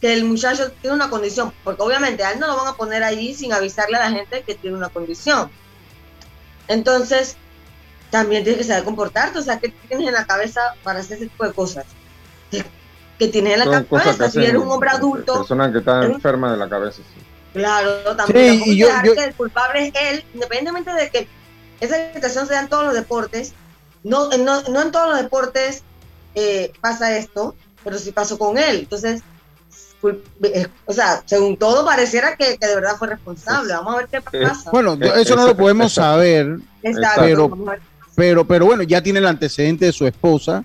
que el muchacho tiene una condición, porque obviamente a él no lo van a poner allí sin avisarle a la gente que tiene una condición. Entonces, también tienes que saber comportarte, o sea, ¿qué tienes en la cabeza para hacer ese tipo de cosas? ¿Qué tienes en la cabeza? Si eres un hombre adulto. Persona que está enferma de la cabeza. Sí. Claro, también. Sí, y yo, que el culpable es él, independientemente de que esa situación se da en todos los deportes. No, no, no en todos los deportes eh, pasa esto, pero sí pasó con él. Entonces, o sea, según todo pareciera que, de verdad fue responsable. Vamos a ver qué pasa. Bueno, eso no lo podemos saber, pero, pero, pero bueno, ya tiene el antecedente de su esposa,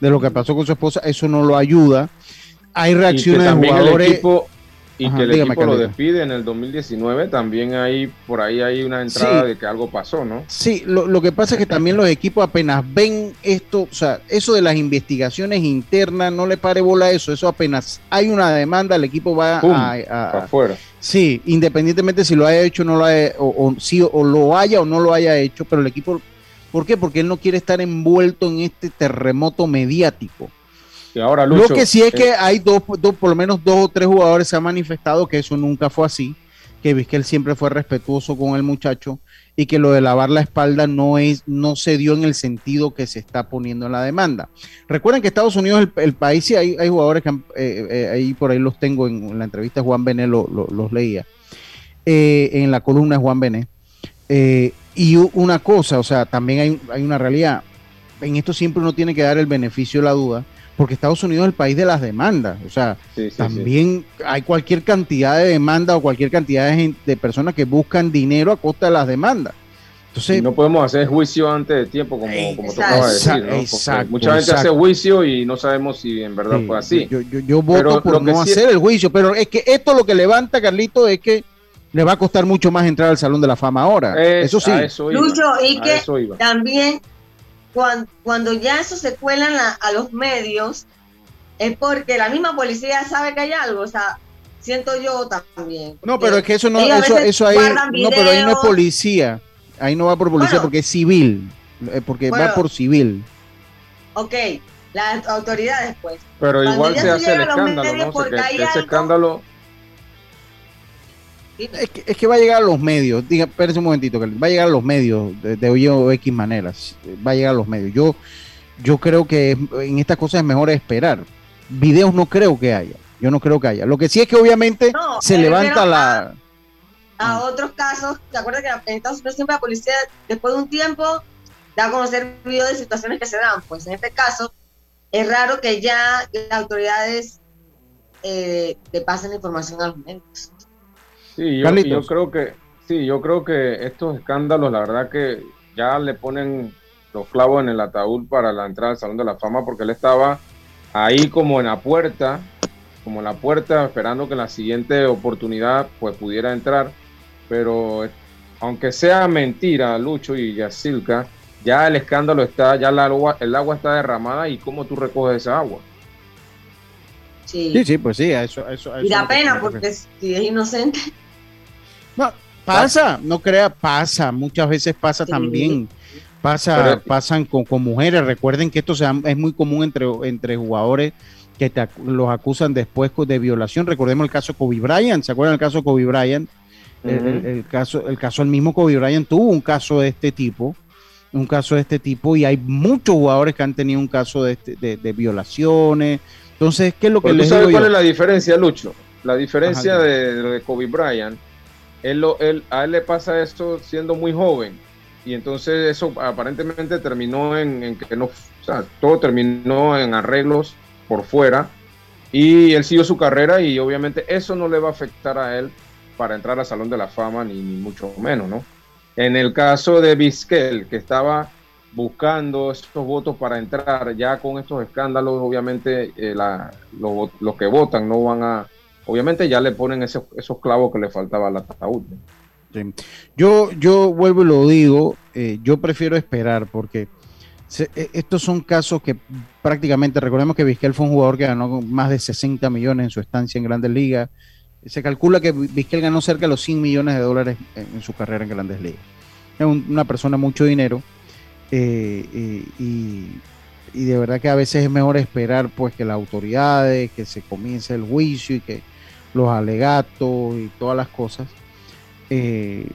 de lo que pasó con su esposa, eso no lo ayuda. Hay reacciones de jugadores y que el equipo lo despide en el 2019, también hay por ahí hay una entrada de que algo pasó, ¿no? Sí, lo, que pasa es que también los equipos apenas ven esto, o sea, eso de las investigaciones internas, no le pare bola a eso, eso apenas hay una demanda, el equipo va a, afuera. Sí, independientemente si lo haya hecho no lo haya, o, si, o lo haya o no lo haya hecho, pero el equipo, ¿por qué? Porque él no quiere estar envuelto en este terremoto mediático ahora Lo que sí es que eh, hay dos, por lo menos dos o tres jugadores se han manifestado que eso nunca fue así, que Vizquel siempre fue respetuoso con el muchacho y que lo de lavar la espalda no es no se dio en el sentido que se está poniendo en la demanda. Recuerden que Estados Unidos el, el país y hay, hay jugadores que eh, eh, ahí por ahí los tengo en, la entrevista de Juan Bené los leía en la columna de Juan Bené. y una cosa, o sea, también hay, hay una realidad. En esto siempre uno tiene que dar el beneficio de la duda porque Estados Unidos es el país de las demandas. O sea, también hay cualquier cantidad de demandas o cualquier cantidad de, de, personas que buscan dinero a costa de las demandas. Entonces, no podemos hacer juicio antes de tiempo, como, como tocaba decir. ¿no? mucha gente hace juicio y no sabemos si en verdad fue así. Yo, yo, yo voto por no hacer el juicio, pero es que esto lo que levanta, Carlito, es que le va a costar mucho más entrar al Salón de la Fama ahora. eso sí. Lucho, y que también cuando, ya eso se cuelan a los medios, es porque la misma policía sabe que hay algo. O sea, siento yo también. No, pero es que eso no, eso, eso ahí, no, pero ahí no es policía, ahí no va por policía porque es civil, eh, porque va por civil. Ok, las autoridades pues. Pero igual se hace el escándalo, ¿no? O ese escándalo... Es que, es que, va a llegar a los medios, diga, espérese un momentito, va a llegar a los medios de, de o X maneras, va a llegar a los medios. Yo, yo creo que en estas cosas es mejor esperar. Videos no creo que haya yo no creo que haya. Lo que sí es que obviamente se levanta la... A, otros casos, ¿te acuerdas que en Estados Unidos siempre la policía, después de un tiempo, da a conocer videos de situaciones que se dan? Pues en este caso, es raro que ya las autoridades eh, le pasen información a los medios. Sí, yo, yo, creo que sí, yo creo que estos escándalos, la verdad que ya le ponen los clavos en el ataúd para la entrada al Salón de la Fama, porque él estaba ahí como en la puerta como la puerta, esperando que en la siguiente oportunidad pues pudiera entrar. Pero aunque sea mentira, Lucho y Yacilca, ya el escándalo está, ya agua, el agua está derramada y cómo tú recoges esa agua. Sí, sí, pues sí, eso, eso, Y da pena porque si es inocente. No, pasa, no crea, pasa, muchas veces pasa también. Pasa, pasan con, con, mujeres. Recuerden que esto sea, es muy común entre, entre jugadores que los acusan después de violación. Recordemos el caso de Kobe Bryant, ¿se acuerdan el caso de Kobe Bryant? el, caso, el caso del mismo Kobe Bryant tuvo un caso de este tipo, un caso de este tipo, y hay muchos jugadores que han tenido un caso de, este, de, violaciones. Entonces, ¿qué es lo que les sabes cuál es la diferencia, Lucho? La diferencia de, Kobe Bryant, él, él, a él le pasa esto siendo muy joven, y entonces eso aparentemente terminó en, en que no, o sea, todo terminó en arreglos por fuera y él siguió su carrera y obviamente eso no le va a afectar a él para entrar al Salón de la Fama ni, mucho menos, ¿no? En el caso de Vizquel, que estaba buscando estos votos para entrar, ya con estos escándalos, obviamente eh, los, que votan no van a, obviamente ya le ponen esos, esos clavos que le faltaba al ataúd. Yo, yo vuelvo y lo digo, eh, yo prefiero esperar porque e, estos son casos que prácticamente, recordemos que Vizquel fue un jugador que ganó más de 60 millones en su estancia en Grandes Ligas. Se calcula que Vizquel ganó cerca de los 100 millones de dólares en, su carrera en Grandes Ligas. Es una persona mucho dinero eh, eh, y, de verdad que a veces es mejor esperar pues que las autoridades, que se comience el juicio y que los alegatos y todas las cosas. Eh,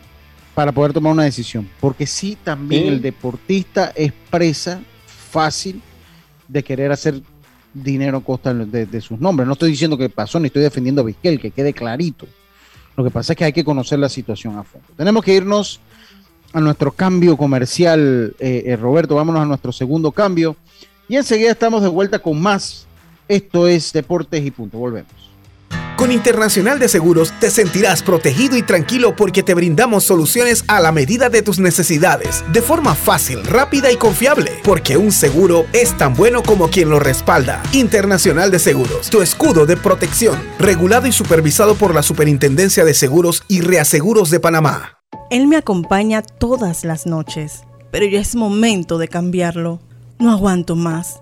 para poder tomar una decisión. Porque sí, también el deportista expresa fácil de querer hacer dinero a costa de, sus nombres. No estoy diciendo que pasó, ni estoy defendiendo a Vizquel, que quede clarito. Lo que pasa es que hay que conocer la situación a fondo. Tenemos que irnos a nuestro cambio comercial, eh, eh, Roberto. Vámonos a nuestro segundo cambio. Y enseguida estamos de vuelta con más. Esto es Deportes y Punto. Volvemos. Con Internacional de Seguros te sentirás protegido y tranquilo porque te brindamos soluciones a la medida de tus necesidades, de forma fácil, rápida y confiable, porque un seguro es tan bueno como quien lo respalda. Internacional de Seguros, tu escudo de protección, regulado y supervisado por la Superintendencia de Seguros y Reaseguros de Panamá. Él me acompaña todas las noches, pero ya es momento de cambiarlo. No aguanto más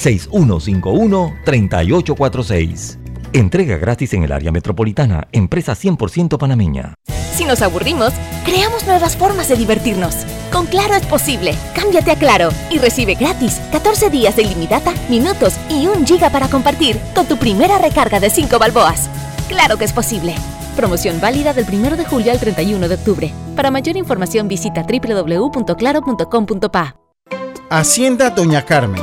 6151-3846. Entrega gratis en el área metropolitana, empresa 100% panameña. Si nos aburrimos, creamos nuevas formas de divertirnos. Con Claro es posible. Cámbiate a Claro y recibe gratis 14 días de ilimitada, minutos y un giga para compartir con tu primera recarga de 5 balboas. Claro que es posible. Promoción válida del 1 de julio al 31 de octubre. Para mayor información visita www.claro.com.pa. Hacienda Doña Carmen,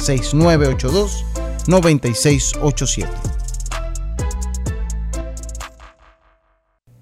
6982 9687.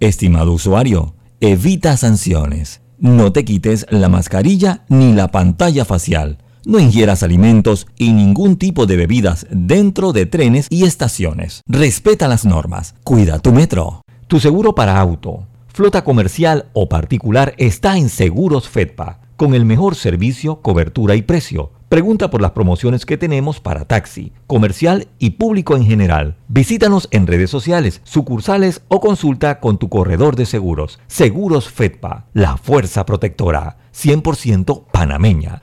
Estimado usuario, evita sanciones. No te quites la mascarilla ni la pantalla facial. No ingieras alimentos y ningún tipo de bebidas dentro de trenes y estaciones. Respeta las normas. Cuida tu metro. Tu seguro para auto, flota comercial o particular está en Seguros Fedpa, con el mejor servicio, cobertura y precio Pregunta por las promociones que tenemos para taxi, comercial y público en general. Visítanos en redes sociales, sucursales o consulta con tu corredor de seguros. Seguros Fedpa, la fuerza protectora. 100% panameña,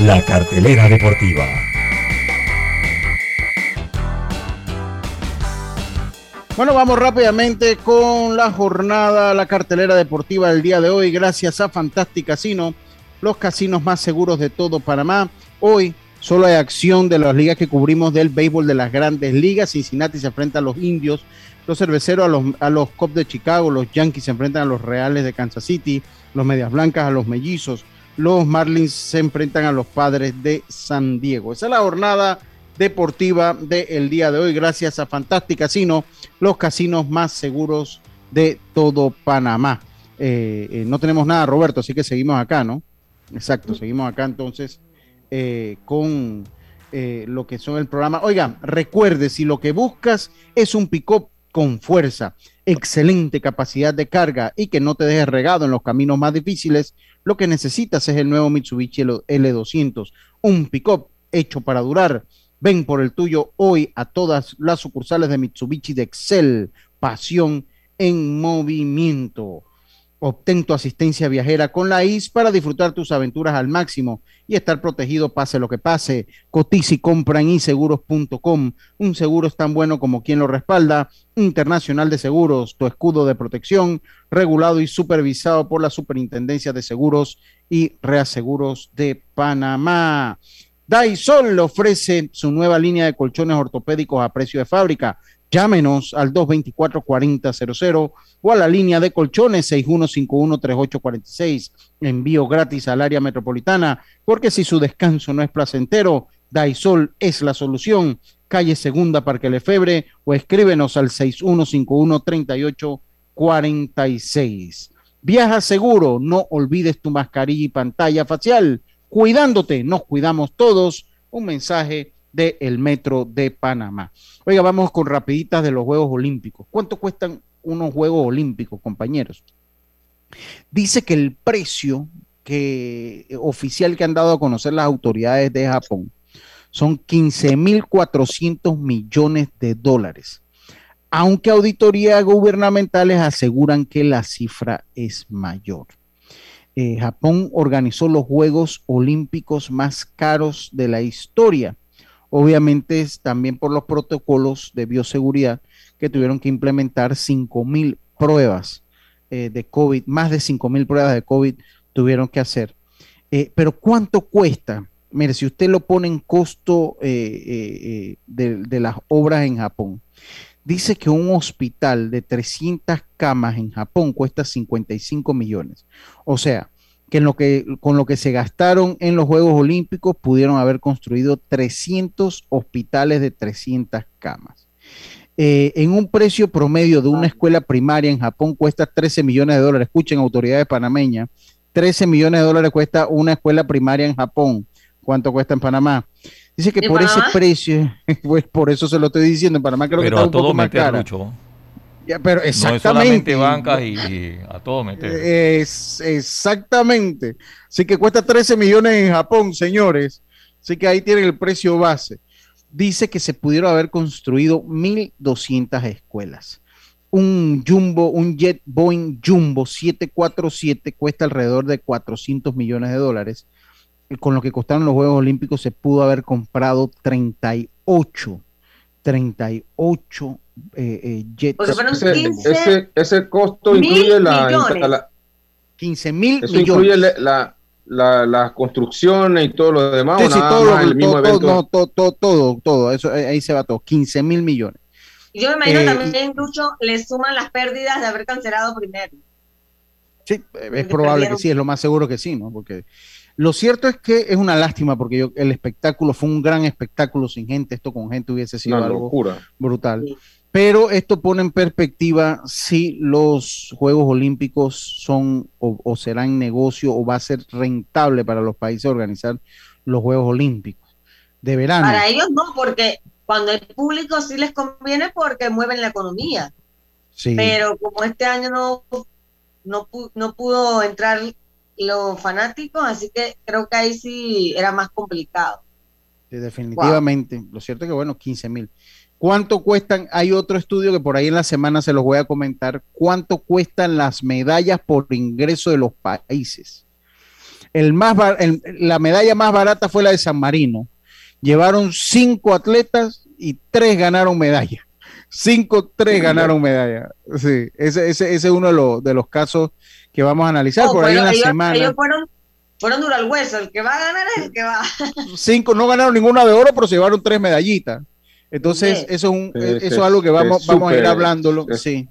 la cartelera deportiva. Bueno, vamos rápidamente con la jornada, la cartelera deportiva del día de hoy. Gracias a Fantastic Casino, los casinos más seguros de todo Panamá. Hoy solo hay acción de las ligas que cubrimos del béisbol de las grandes ligas. Cincinnati se enfrenta a los indios los cerveceros a los, a los Cubs de Chicago, los Yankees se enfrentan a los Reales de Kansas City, los Medias Blancas a los Mellizos, los Marlins se enfrentan a los Padres de San Diego. Esa es la jornada deportiva del día de hoy, gracias a Fantastic Casino, los casinos más seguros de todo Panamá. Eh, eh, no tenemos nada, Roberto, así que seguimos acá, ¿no? Exacto, seguimos acá entonces eh, con lo que son el programa. Oiga, recuerde, si lo que buscas es un pick-up con fuerza, excelente capacidad de carga y que no te dejes regado en los caminos más difíciles, lo que necesitas es el nuevo Mitsubishi L200, un pick-up hecho para durar. Ven por el tuyo hoy a todas las sucursales de Mitsubishi de Excel, pasión en movimiento. Obtén tu asistencia viajera con la IS para disfrutar tus aventuras al máximo y estar protegido pase lo que pase. Cotiza y compra en inseguros.com. Un seguro es tan bueno como quien lo respalda. Internacional de Seguros, tu escudo de protección, regulado y supervisado por la Superintendencia de Seguros y Reaseguros de Panamá. Daisol le ofrece su nueva línea de colchones ortopédicos a precio de fábrica Llámenos al 224-4000 o a la línea de colchones 6151-3846. Envío gratis al área metropolitana, porque si su descanso no es placentero, Daisol es la solución. Calle Segunda, Parque Lefebre, o escríbenos al 6151-3846. Viaja seguro, no olvides tu mascarilla y pantalla facial. Cuidándote, nos cuidamos todos. Un mensaje del el Metro de Panamá. Oiga, vamos con rapiditas de los Juegos Olímpicos. ¿Cuánto cuestan unos Juegos Olímpicos, compañeros? Dice que el precio que, eh, oficial que han dado a conocer las autoridades de Japón son 15.400 millones de dólares, aunque auditorías gubernamentales aseguran que la cifra es mayor. Eh, Japón organizó los Juegos Olímpicos más caros de la historia obviamente es también por los protocolos de bioseguridad que tuvieron que implementar 5 mil pruebas eh, de COVID, más de 5 mil pruebas de COVID tuvieron que hacer. Eh, pero ¿cuánto cuesta? Mire, si usted lo pone en costo eh, de, de las obras en Japón, dice que un hospital de 300 camas en Japón cuesta 55 millones. O sea, que, en lo que con lo que se gastaron en los Juegos Olímpicos pudieron haber construido 300 hospitales de 300 camas. eh, en un precio promedio de una escuela primaria en Japón cuesta 13 millones de dólares. Escuchen, autoridades panameñas, 13 millones de dólares cuesta una escuela primaria en Japón. ¿Cuánto cuesta en Panamá? Dice que por ese precio, pues por eso se lo estoy diciendo, en Panamá creo que está un poco más cara. Ya, pero exactamente. No es bancas y, a todo meter. Es, exactamente. Así que cuesta 13 millones en Japón, señores. Así que ahí tienen el precio base dice que se pudieron haber construido 1.200 escuelas. Un Jumbo, un Jet Boeing Jumbo 747 cuesta alrededor de 400 millones de dólares. Con lo que costaron los Juegos Olímpicos se pudo haber comprado 38, 38 eh, eh, jets. ese, ese, costo incluye la, 15 mil millones. incluye la las construcciones y todo lo demás. Sí, sí, todo, el mismo todo, todo, todo, todo, eso ahí se va todo, 15 mil millones. Y yo me imagino eh, también, Lucho, le suman las pérdidas de haber cancelado primero. Sí, es probable que sí, es lo más seguro que sí, ¿no? Porque lo cierto es que es una lástima porque yo, el espectáculo fue un gran espectáculo sin gente, esto con gente hubiese sido algo brutal pero esto pone en perspectiva si los Juegos Olímpicos son o, serán negocio o va a ser rentable para los países organizar los Juegos Olímpicos de verano. Para ellos no, porque cuando el público sí les conviene porque mueven la economía. Sí. Pero como este año no, no, no pudo entrar los fanáticos, así que creo que ahí sí era más complicado. definitivamente. Lo cierto es que, bueno, 15 mil. ¿Cuánto cuestan? Hay otro estudio que por ahí en la semana se los voy a comentar. ¿Cuánto cuestan las medallas por ingreso de los países? El más la medalla más barata fue la de San Marino. Llevaron cinco atletas y tres ganaron medalla. Cinco, tres ganaron medalla. Sí, ese, ese, es uno de los, de los casos que vamos a analizar por ahí en la semana. Ellos fueron, fueron duro al hueso. El que va a ganar es el que va. Cinco, no ganaron ninguna de oro, pero se llevaron tres medallitas. Entonces, eso es, un, eso es algo que vamos, vamos a ir hablándolo. Sí.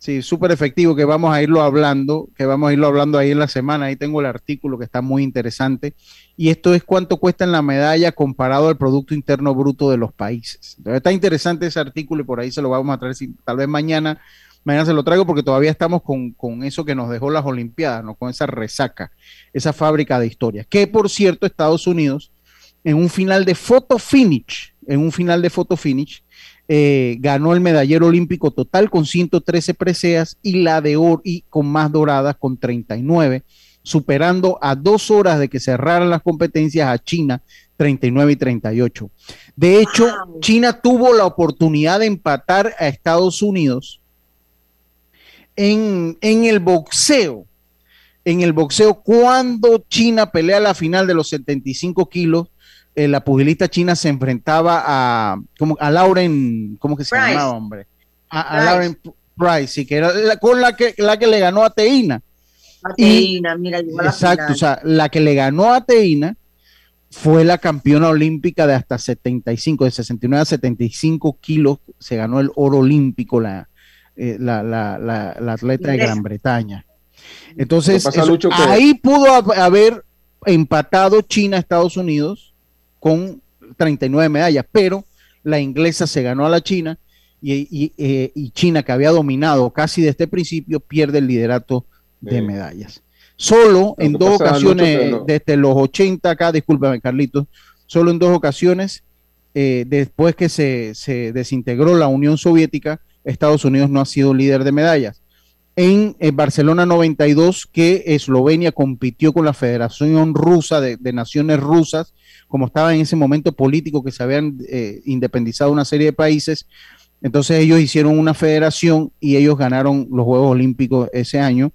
Sí, súper efectivo que vamos a irlo hablando, que vamos a irlo hablando ahí en la semana. Ahí tengo el artículo que está muy interesante. Y esto es cuánto cuesta en la medalla comparado al Producto Interno Bruto de los países. Está interesante ese artículo y por ahí se lo vamos a traer. Tal vez mañana, mañana se lo traigo porque todavía estamos con, con eso que nos dejó las Olimpiadas, ¿no? con esa resaca, esa fábrica de historias. Que por cierto, Estados Unidos, en un final de photo finish, en un final de photo finish, eh, ganó el medallero olímpico total con 113 preseas y la de oro y con más doradas con 39, superando a dos horas de que cerraran las competencias a China 39 y 38. De hecho, China tuvo la oportunidad de empatar a Estados Unidos en, en el boxeo. En el boxeo, cuando China pelea la final de los 75 kilos eh, la pugilista china se enfrentaba a, como, a Lauren, ¿cómo que se llamaba, hombre? A, Lauren Price, sí, que era la, con la que, la que le ganó a Teina. A Teina, mira, Exacto, o sea, la que le ganó a Teina fue la campeona olímpica de hasta 75, de 69 a 75 kilos, se ganó el oro olímpico la, eh, la, la, la, atleta de Gran Bretaña. Entonces, ahí pudo haber empatado China Estados Unidos con 39 medallas, pero la inglesa se ganó a la China y, eh, China, que había dominado casi desde el principio, pierde el liderato de medallas. Solo en dos ocasiones, desde los 80 acá, discúlpame Carlitos, solo en dos ocasiones, eh, después que se, desintegró la Unión Soviética, Estados Unidos no ha sido líder de medallas. En, Barcelona 92, que Eslovenia compitió con la Federación Rusa de Naciones Rusas como estaba en ese momento político que se habían eh, independizado una serie de países, entonces ellos hicieron una federación y ellos ganaron los Juegos Olímpicos ese año.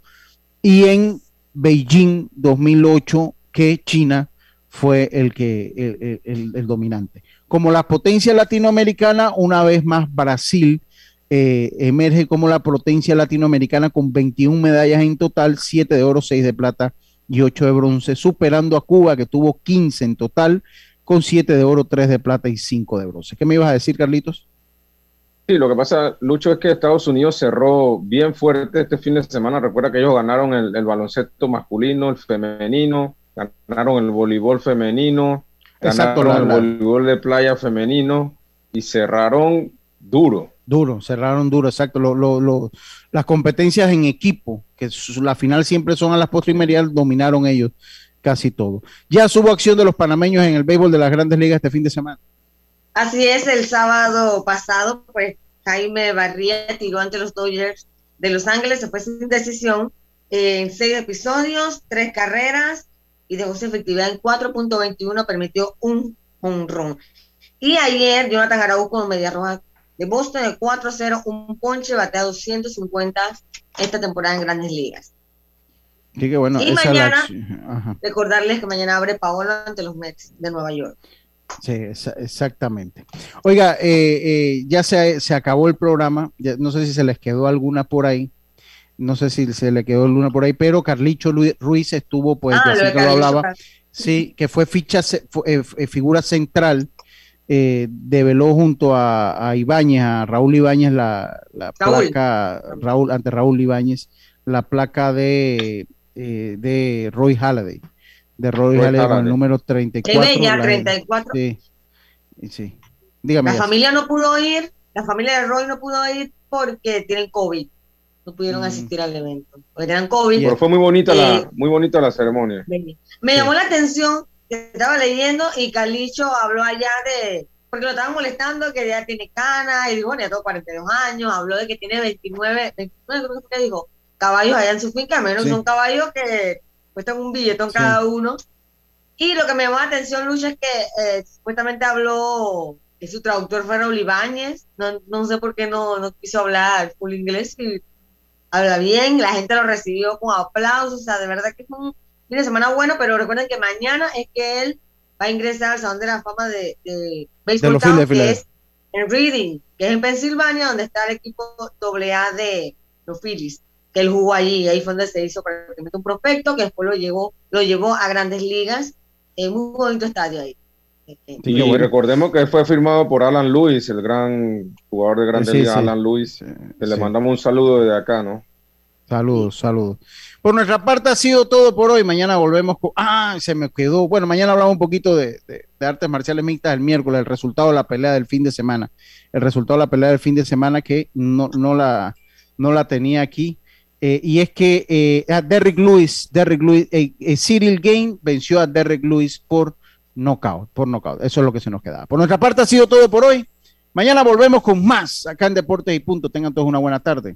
Y en Beijing 2008, que China fue el, que, el, dominante. Como la potencia latinoamericana, una vez más Brasil eh, emerge como la potencia latinoamericana con 21 medallas en total, 7 de oro, 6 de plata y 8 de bronce, superando a Cuba que tuvo 15 en total, con 7 de oro, 3 de plata y 5 de bronce. ¿Qué me ibas a decir, Carlitos? Sí, lo que pasa, Lucho, es que Estados Unidos cerró bien fuerte este fin de semana. Recuerda que ellos ganaron el, baloncesto masculino, el femenino, ganaron el voleibol femenino, ganaron el voleibol de playa femenino y cerraron Duro. Duro, cerraron duro, exacto. las competencias en equipo, que la final siempre son a las postrimerías, dominaron ellos casi todo. Ya subo acción de los panameños en el béisbol de las grandes ligas este fin de semana. Así es, el sábado pasado, pues Jaime Barría tiró ante los Dodgers de Los Ángeles, se fue sin decisión en seis episodios, tres carreras y dejó su efectividad en 4.21, permitió un honrón. Y ayer Jonathan Araújo con Media Roja de Boston de 4-0, un ponche batea 250 esta temporada en Grandes Ligas. y mañana, recordarles que mañana abre Paolo ante los Mets de Nueva York. Sí, exactamente. Oiga, eh, eh, ya se, se, acabó el programa, no sé si se les quedó alguna por ahí, no sé si se le quedó alguna por ahí, pero Carlicho Ruiz estuvo, pues, ah, así que lo hablaba, sí, que fue ficha, eh, figura central, develó junto a, a, Ibáñez, a Raúl Ibáñez, la, placa, Raúl, ante Raúl Ibáñez, la placa de, de Roy Halladay de Roy Halladay el número 34. ya 34. Sí, sí. Dígame. La familia no pudo ir, la familia de Roy no pudo ir porque tienen COVID. No pudieron mm. asistir al evento, porque tenían COVID. Pero fue muy bonita, la, eh, muy bonita la ceremonia. Me llamó la atención que estaba leyendo y Calicho habló allá de, porque lo estaban molestando, que ya tiene canas, y dijo, bueno, ya tengo 42 años, habló de que tiene 29, 29 creo que dijo, caballos allá en su finca, menos son caballos que cuestan un billetón cada uno. Y lo que me llamó la atención, Lucha, es que eh, supuestamente habló, que su traductor fue Raúl Ibáñez, no, no sé por qué no, no quiso hablar full inglés, y habla bien, la gente lo recibió con aplausos, o sea, de verdad que fue un fin de semana bueno, pero recuerden que mañana es que él va a ingresar al Salón de la Fama de, de Baseball que es en Reading, que es en Pensilvania, donde está el equipo AA de los Phillies que él jugó allí, ahí fue donde se hizo prácticamente un prospecto que después lo llevó, lo llevó a grandes ligas, en un bonito estadio ahí. y recordemos que fue firmado por Alan Lewis, el gran jugador de Grandes Ligas, Alan Lewis. que le mandamos un saludo desde acá, ¿no? Saludos, saludos. Por nuestra parte ha sido todo por hoy. Mañana volvemos con. Ah, se me quedó. Bueno, mañana hablamos un poquito de, artes marciales mixtas el miércoles, el resultado de la pelea del fin de semana. El resultado de la pelea del fin de semana que no, no, la, no la tenía aquí. Eh, y es que eh, Derrick Lewis, Derrick Lewis, eh, Cyril Gain venció a Derrick Lewis por knockout, por knockout. Eso es lo que se nos queda. Por nuestra parte ha sido todo por hoy. Mañana volvemos con más acá en Deportes y Punto. Tengan todos una buena tarde.